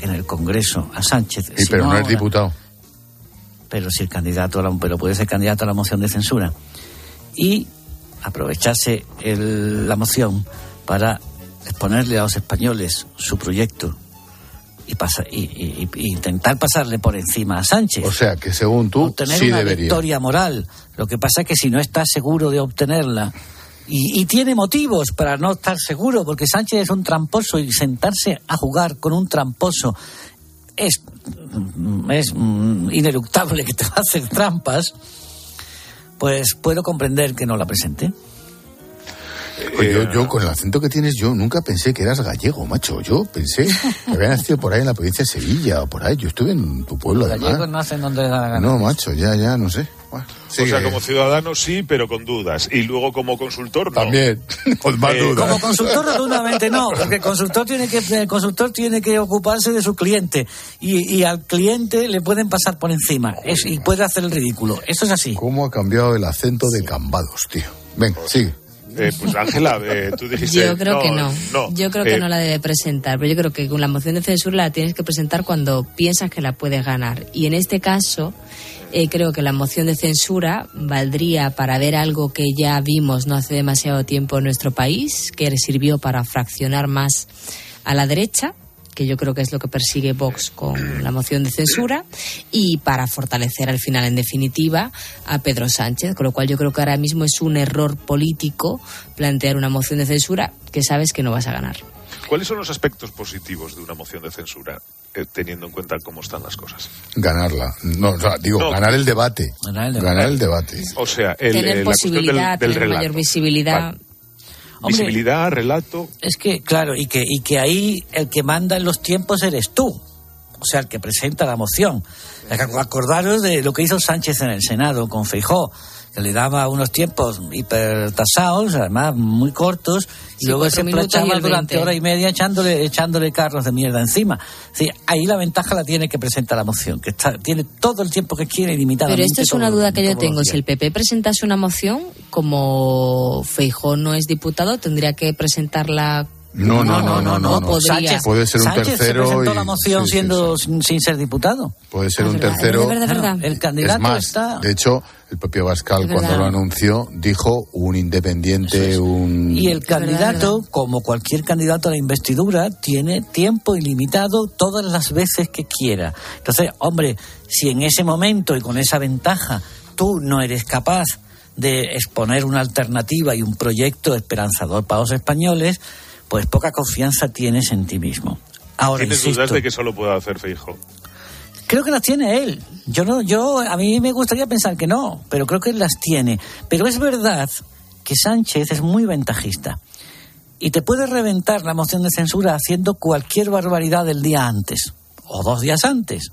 en el Congreso a Sánchez. Y si pero no, es ahora, diputado. Pero si el candidato, a la- pero puede ser candidato a la moción de censura. Y aprovechase el- la moción para exponerle a los españoles su proyecto y, pasa- y- y- y intentar pasarle por encima a Sánchez. O sea, que según tú, obtener sí una debería. victoria moral. Lo que pasa es que si no está seguro de obtenerla, y, y tiene motivos para no estar seguro, porque Sánchez es un tramposo y sentarse a jugar con un tramposo es, mm, es mm, ineluctable que te va a hacer trampas, pues puedo comprender que no la presente. Eh, yo, yo, con el acento que tienes, yo nunca pensé que eras gallego, macho. Yo pensé que había nacido por ahí en la provincia de Sevilla o por ahí. Yo estuve en tu pueblo, Los gallegos además. no hacen donde les da la gana. No, macho, ya, ya, no sé. Bueno, O sea, como ciudadano sí, pero con dudas. Y luego como consultor no. También, con más Eh, dudas. Como consultor rotundamente no, porque el consultor tiene que el consultor tiene que ocuparse de su cliente y, y al cliente le pueden pasar por encima es- y puede hacer el ridículo. Eso es así. ¿Cómo ha cambiado el acento de Cambados, tío? Venga, sigue. Eh, pues Ángela, eh, tú dijiste. Yo creo que no. no. Yo creo que Eh, no la debe presentar, pero yo creo que con la moción de censura la tienes que presentar cuando piensas que la puedes ganar. Y en este caso, eh, creo que la moción de censura valdría para ver algo que ya vimos no hace demasiado tiempo en nuestro país, que sirvió para fraccionar más a la derecha que yo creo que es lo que persigue Vox con la moción de censura, y para fortalecer al final, en definitiva, a Pedro Sánchez, con lo cual yo creo que ahora mismo es un error político plantear una moción de censura que sabes que no vas a ganar. ¿Cuáles son los aspectos positivos de una moción de censura, eh, teniendo en cuenta cómo están las cosas? Ganarla. No, o sea, digo, No. ganar el debate. Ganar el Ganar el debate. O sea, el, tener eh, la cuestión del- posibilidad, del, tener mayor visibilidad. Hombre, Visibilidad, relato. es que claro, y que y que ahí el que manda en los tiempos eres tú. O sea, el que presenta la moción. Acordaros de lo que hizo Sánchez en el Senado con Feijó, que le daba unos tiempos hipertasados, además muy cortos, y Sí, luego se planchaba durante 20. hora y media echándole, echándole carros de mierda encima. Sí, ahí la ventaja la tiene que presenta la moción, que está, tiene todo el tiempo que quiere ilimitadamente. Pero esto es una duda que yo tengo. Si el PP presentase una moción, como Feijó no es diputado, tendría que presentarla. No, no, no, no, no. No. podría. Puede ser un Sánchez tercero se presentó y- la moción sí, sí, siendo sin, ser diputado. Puede ser Ah, un verdad, tercero. de verdad, de verdad. El candidato es más, está. de hecho, el propio Bascal, cuando lo anunció, dijo un independiente, un. Y el candidato, verdad. como cualquier candidato a la investidura, tiene tiempo ilimitado todas las veces que quiera. Entonces, hombre, si en ese momento y con esa ventaja tú no eres capaz de exponer una alternativa y un proyecto esperanzador para los españoles, pues poca confianza tienes en ti mismo. Ahora, ¿Tienes insisto, dudas de que solo pueda hacer Feijo? Creo que las tiene él. Yo no, yo a mí me gustaría pensar que no, pero creo que él las tiene. Pero es verdad que Sánchez es muy ventajista y te puede reventar la moción de censura haciendo cualquier barbaridad el día antes o dos días antes.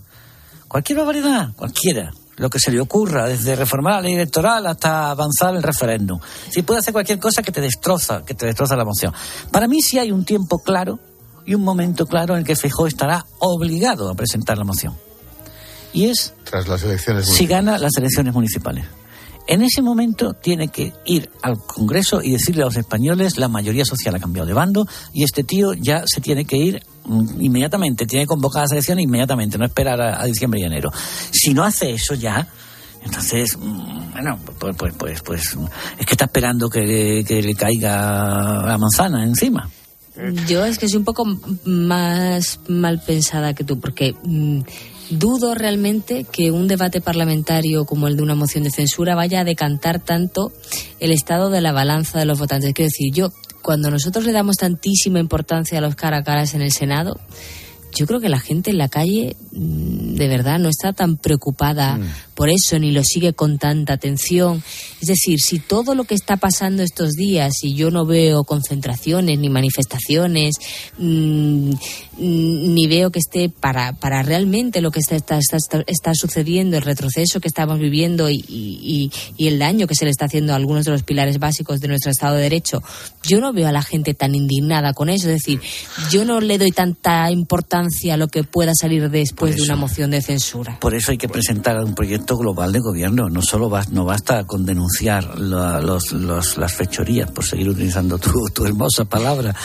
Cualquier barbaridad, cualquiera. Lo que se le ocurra, desde reformar la ley electoral hasta avanzar el referéndum. Si puede hacer cualquier cosa que te destroza, que te destroza la moción. Para mí sí hay un tiempo claro y un momento claro en el que Feijóo estará obligado a presentar la moción. Y es Tras las elecciones. si gana las elecciones municipales. En ese momento tiene que ir al Congreso y decirle a los españoles la mayoría social ha cambiado de bando y este tío ya se tiene que ir mm, inmediatamente, tiene que convocar las elecciones inmediatamente, no esperar a, a diciembre y enero. Si no hace eso ya, entonces, mm, bueno, pues, pues, pues, pues es que está esperando que, que le caiga la manzana encima. Yo es que soy un poco más mal pensada que tú, porque mm, dudo realmente que un debate parlamentario como el de una moción de censura vaya a decantar tanto el estado de la balanza de los votantes. Quiero decir, yo, cuando nosotros le damos tantísima importancia a los cara a caras en el Senado, yo creo que la gente en la calle mm, de verdad no está tan preocupada por eso ni lo sigue con tanta atención. Es decir, si todo lo que está pasando estos días y yo no veo concentraciones ni manifestaciones, mm, ni veo que esté para, para realmente lo que está, está, está, está sucediendo, el retroceso que estamos viviendo y, y, y el daño que se le está haciendo a algunos de los pilares básicos de nuestro Estado de Derecho, yo no veo a la gente tan indignada con eso. Es decir, yo no le doy tanta importancia lo que pueda salir después de una moción de censura. Por eso hay que presentar un proyecto global de gobierno. No solo va, no basta con denunciar la- los, los- las fechorías, por seguir utilizando tu, tu hermosa palabra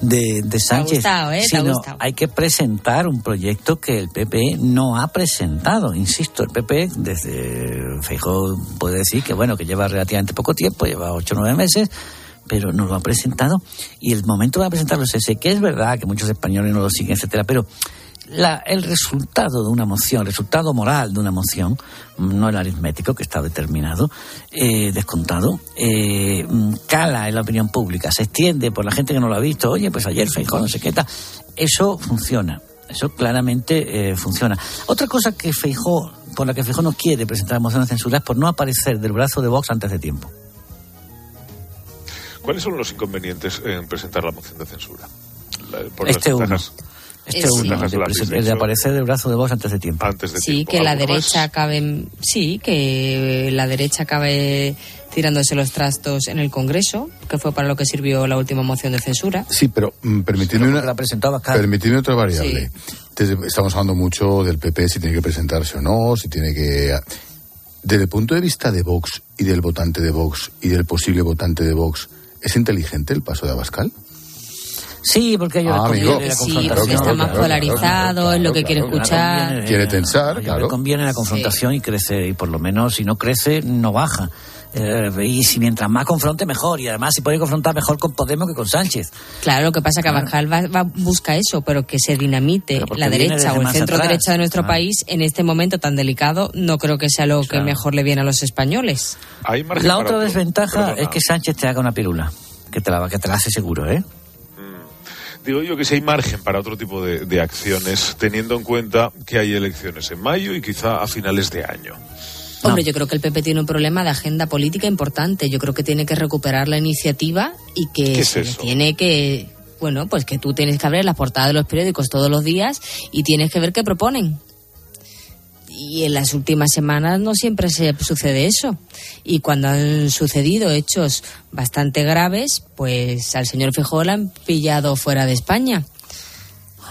de, de Sánchez. gustado, ¿eh? Te ha gustado. hay que presentar un proyecto que el PP no ha presentado. Insisto, el PP desde Feijóo puede decir que bueno que lleva relativamente poco tiempo, lleva ocho o nueve meses pero no lo ha presentado y el momento de presentarlo es ese, que es verdad que muchos españoles no lo siguen, etcétera, pero la- el resultado de una moción, el resultado moral de una moción, no el aritmético que está determinado, eh, descontado, eh, cala en la opinión pública, se extiende por la gente que no lo ha visto, oye, pues ayer Feijóo no sé qué tal, eso funciona. Eso claramente eh, funciona. Otra cosa que Feijó, por la que Feijó no quiere presentar moción de censura es por no aparecer del brazo de Vox antes de tiempo. ¿Cuáles son los inconvenientes en presentar la moción de censura? La- por las Este uno. Este uno, de, el de aparecer del brazo de Vox antes de tiempo. Antes de Sí, tiempo. que la derecha acabe, sí, que la derecha acabe tirándose los trastos en el Congreso, que fue para lo que sirvió la última moción de censura. Sí, pero mm, permitidme una, la presentó Abascal. permitidme otra variable. Desde- estamos hablando mucho del PP, si tiene que presentarse o no, si tiene que... Desde el punto de vista de Vox y del votante de Vox y del posible votante de Vox, ¿es inteligente el paso de Abascal? Sí, porque ellos Ah, amigo. la Sí, porque está más claro, polarizado, es lo que quiere escuchar. Quiere tensar, claro. les conviene la confrontación y crece, y por lo menos si no crece, no baja. Eh, y si mientras más confronte, mejor. Y además, si puede confrontar mejor con Podemos que con Sánchez. Claro, lo que pasa es que Abascal va, va- busca eso, pero que se dinamite la derecha o el más centro atrás. derecha de nuestro Ah. país en este momento tan delicado, no creo que sea lo que mejor le viene a los españoles. La otra otro. desventaja Perdona. es que Sánchez te haga una pirula. Que te la, que te la hace seguro, ¿eh? Digo yo que si hay margen para otro tipo de, de acciones, teniendo en cuenta que hay elecciones en mayo y quizá a finales de año. Hombre, yo creo que el PP tiene un problema de agenda política importante. Yo creo que tiene que recuperar la iniciativa y que tiene que, bueno, pues que tú tienes que abrir las portadas de los periódicos todos los días y tienes que ver qué proponen. Y en las últimas semanas no siempre se sucede eso. Y cuando han sucedido hechos bastante graves, pues al señor Feijóo lo han pillado fuera de España.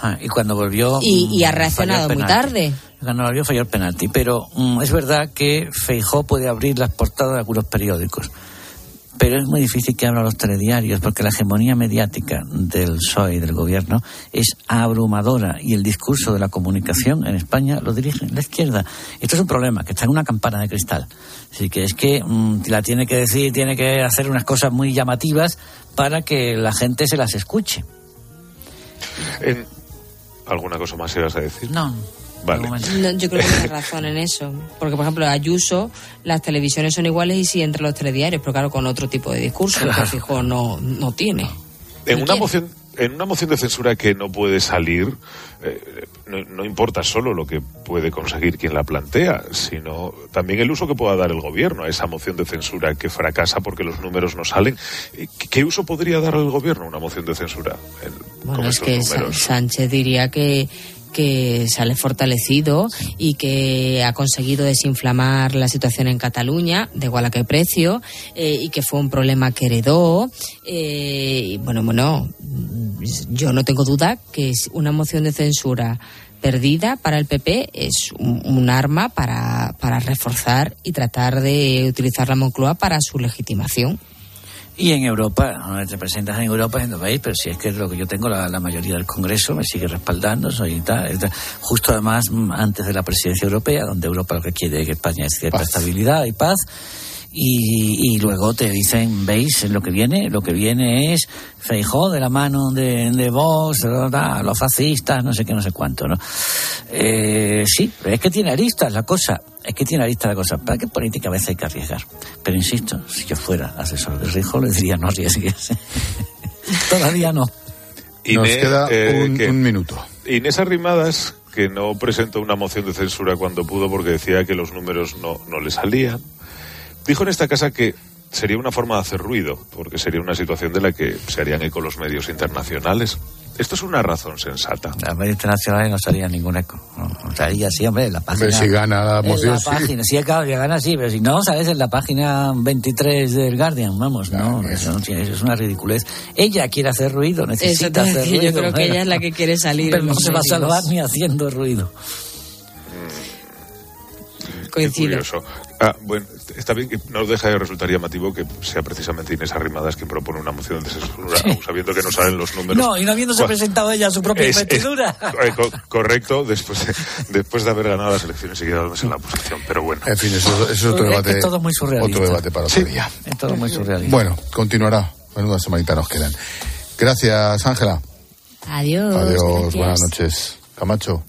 Ah, y cuando volvió. Y, y ha mm, reaccionado muy tarde. Cuando volvió falló el penalti. Pero mm, es verdad que Feijó puede abrir las portadas de algunos periódicos. Pero es muy difícil que abra los telediarios porque la hegemonía mediática del PSOE y del gobierno es abrumadora y el discurso de la comunicación en España lo dirige la izquierda. Esto es un problema, que está en una campana de cristal. Así que es que mm, la tiene que decir, tiene que hacer unas cosas muy llamativas para que la gente se las escuche. En- ¿Alguna cosa más ibas a decir? No. Vale. No, yo creo que tiene razón en eso. Porque, por ejemplo, Ayuso, las televisiones son iguales y sí entre los telediarios, pero claro, con otro tipo de discurso que Feijóo no, no tiene. En una moción en una moción de censura que no puede salir, eh, no, no importa solo lo que puede conseguir quien la plantea, sino también el uso que pueda dar el gobierno a esa moción de censura que fracasa porque los números no salen. Eh, ¿Qué, qué uso podría dar el gobierno a una moción de censura? en- Bueno, es que números? Sánchez diría que que sale fortalecido y que ha conseguido desinflamar la situación en Cataluña, de igual a qué precio, eh, y que fue un problema que heredó. eh, y bueno, bueno, yo no tengo duda que es una moción de censura perdida para el PP es un, un arma para, para reforzar y tratar de utilizar la Moncloa para su legitimación. Y en Europa, te presentas en Europa, en veis, pero si es que es lo que yo tengo, la, la mayoría del Congreso me sigue respaldando, soy tal, tal. justo además mm, antes de la presidencia europea, donde Europa lo que quiere es que España es cierta estabilidad y paz. Y, y luego te dicen, veis, lo que viene, lo que viene es Feijó de la mano de, de da, los fascistas, no sé qué, no sé cuánto, ¿no? Eh, sí, pero es que tiene aristas la cosa, es que tiene aristas la cosa. ¿Para qué política a veces hay que arriesgar? Pero insisto, si yo fuera asesor de Rijo, le diría no arriesgues. Todavía no. Nos Inés, queda eh, un, ¿qué? un minuto. Inés Arrimadas, que no presentó una moción de censura cuando pudo porque decía que los números no, no le salían, dijo en esta casa que sería una forma de hacer ruido, porque sería una situación de la que se harían eco los medios internacionales. Esto es una razón sensata. Las medios internacionales no salía ningún eco. No, no salía así, hombre, en la página. Hombre, si gana la en moción, la sí. página, sí, claro, que gana sí, pero si no, sabes, en la página 23 del Guardian, vamos, no, eso, no tiene- eso es una ridiculez. Ella quiere hacer ruido, necesita hacer ruido. yo creo que ella es la que quiere salir. Pero no los se va a salvar ni haciendo ruido. Qué curioso. Ah, bueno, está bien que no deja de resultar llamativo que sea precisamente Inés Arrimadas quien propone una moción de censura, sabiendo que no salen los números. No, y no habiéndose presentado ella a su propia Es- es- investidura. eh, co- correcto, después de, después de haber ganado las elecciones y quedándose en la oposición, pero bueno. En fin, eso, eso es otro Es debate. es todo muy surrealista. Otro debate para otro día. Es todo muy surrealista. Bueno, continuará. Menuda semanita nos quedan. Gracias, Ángela. Adiós. Adiós, gracias. buenas noches. Camacho.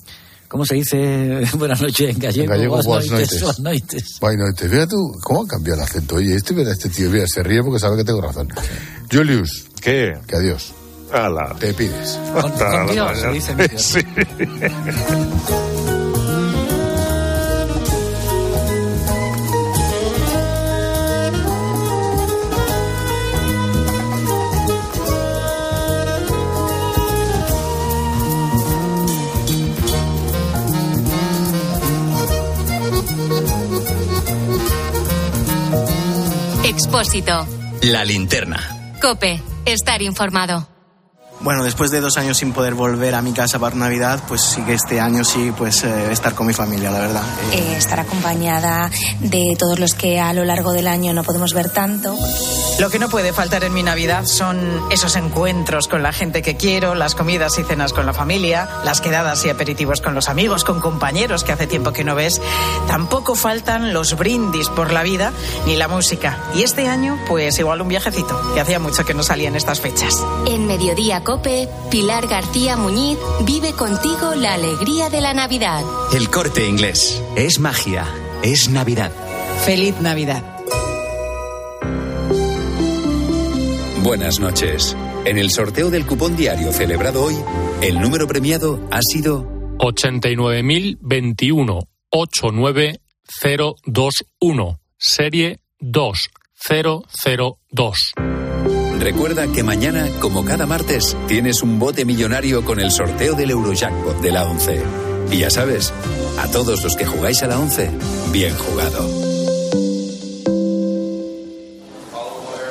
¿Cómo se dice buenas noches en gallego? En gallego, Buenas buenas noites, noites. buenas noites. Buenas noches. Mira tú, ¿cómo ha cambiado el acento? Oye, este, mira, este tío, mira, se ríe porque sabe que tengo razón. Julius. ¿Qué? Que adiós. Ala. Te pides. Con, con Dios, se dice. mi Dios. Sí. Expósito. La linterna. Cope. Estar informado. Bueno, después de dos años sin poder volver a mi casa para Navidad, pues sí que este año sí, pues eh, estar con mi familia, la verdad. Eh, Eh, estar acompañada de todos los que a lo largo del año no podemos ver tanto. Lo que no puede faltar en mi Navidad son esos encuentros con la gente que quiero, las comidas y cenas con la familia, las quedadas y aperitivos con los amigos, con compañeros que hace tiempo que no ves. Tampoco faltan los brindis por la vida ni la música. Y este año, pues igual un viajecito, que hacía mucho que no salía en estas fechas. En Mediodía Cope, Pilar García Muñiz vive contigo la alegría de la Navidad. El corte inglés. Es magia. Es Navidad. Feliz Navidad. Buenas noches. En el sorteo del cupón diario celebrado hoy, el número premiado ha sido 89.021 89021 serie 2002. Recuerda que mañana, como cada martes, tienes un bote millonario con el sorteo del Eurojackpot de la 11. Y ya sabes, a todos los que jugáis a la 11, bien jugado.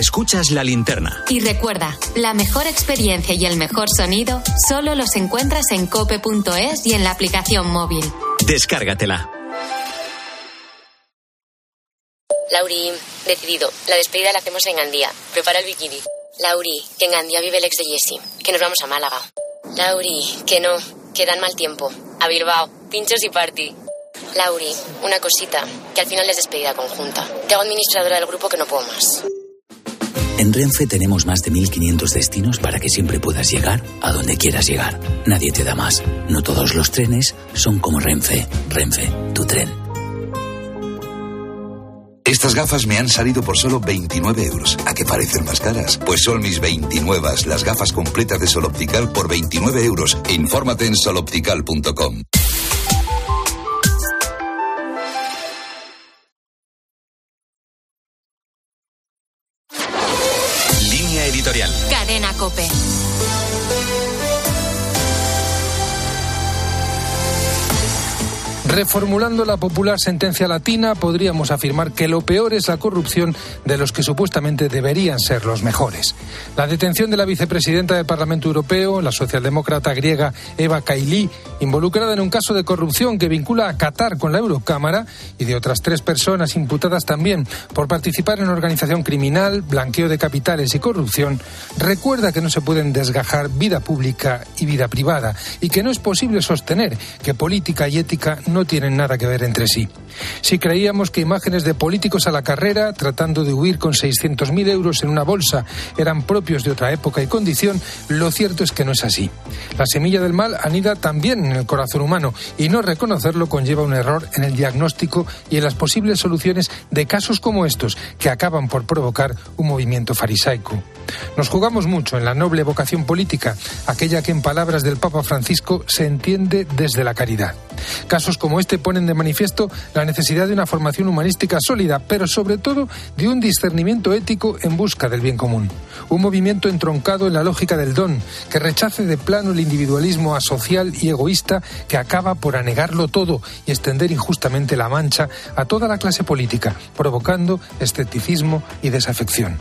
Escuchas la linterna. Y recuerda, la mejor experiencia y el mejor sonido solo los encuentras en cope.es y en la aplicación móvil. Descárgatela. Lauri, decidido. La despedida la hacemos en Gandía. Prepara el bikini. Lauri, que en Gandía vive el ex de Jesse. Que nos vamos a Málaga. Lauri, que no. Que dan mal tiempo. A Bilbao. Pinchos y party. Lauri, una cosita. Que al final es despedida conjunta. Te hago administradora del grupo que no puedo más. En Renfe tenemos más de 1500 destinos para que siempre puedas llegar a donde quieras llegar. Nadie te da más. No todos los trenes son como Renfe. Renfe, tu tren. Estas gafas me han salido por solo 29 euros. ¿A qué parecen más caras? Pues son mis 29, las gafas completas de Sol Optical por 29 euros. Infórmate en soloptical.com. Cadena Cope. Reformulando la popular sentencia latina, podríamos afirmar que lo peor es la corrupción de los que supuestamente deberían ser los mejores. La detención de la vicepresidenta del Parlamento Europeo, la socialdemócrata griega Eva Kaili, involucrada en un caso de corrupción que vincula a Qatar con la Eurocámara y de otras tres personas imputadas también por participar en organización criminal, blanqueo de capitales y corrupción, recuerda que no se pueden desgajar vida pública y vida privada y que no es posible sostener que política y ética no tienen nada que ver entre sí. Si creíamos que imágenes de políticos a la carrera, tratando de huir con 600.000 euros en una bolsa, eran propios de otra época y condición, lo cierto es que no es así. La semilla del mal anida también en el corazón humano y no reconocerlo conlleva un error en el diagnóstico y en las posibles soluciones de casos como estos, que acaban por provocar un movimiento farisaico. Nos jugamos mucho en la noble vocación política, aquella que en palabras del Papa Francisco se entiende desde la caridad. Casos como este ponen de manifiesto la necesidad de una formación humanística sólida, pero sobre todo de un discernimiento ético en busca del bien común. Un movimiento entroncado en la lógica del don, que rechace de plano el individualismo asocial y egoísta que acaba por anegarlo todo y extender injustamente la mancha a toda la clase política, provocando escepticismo y desafección.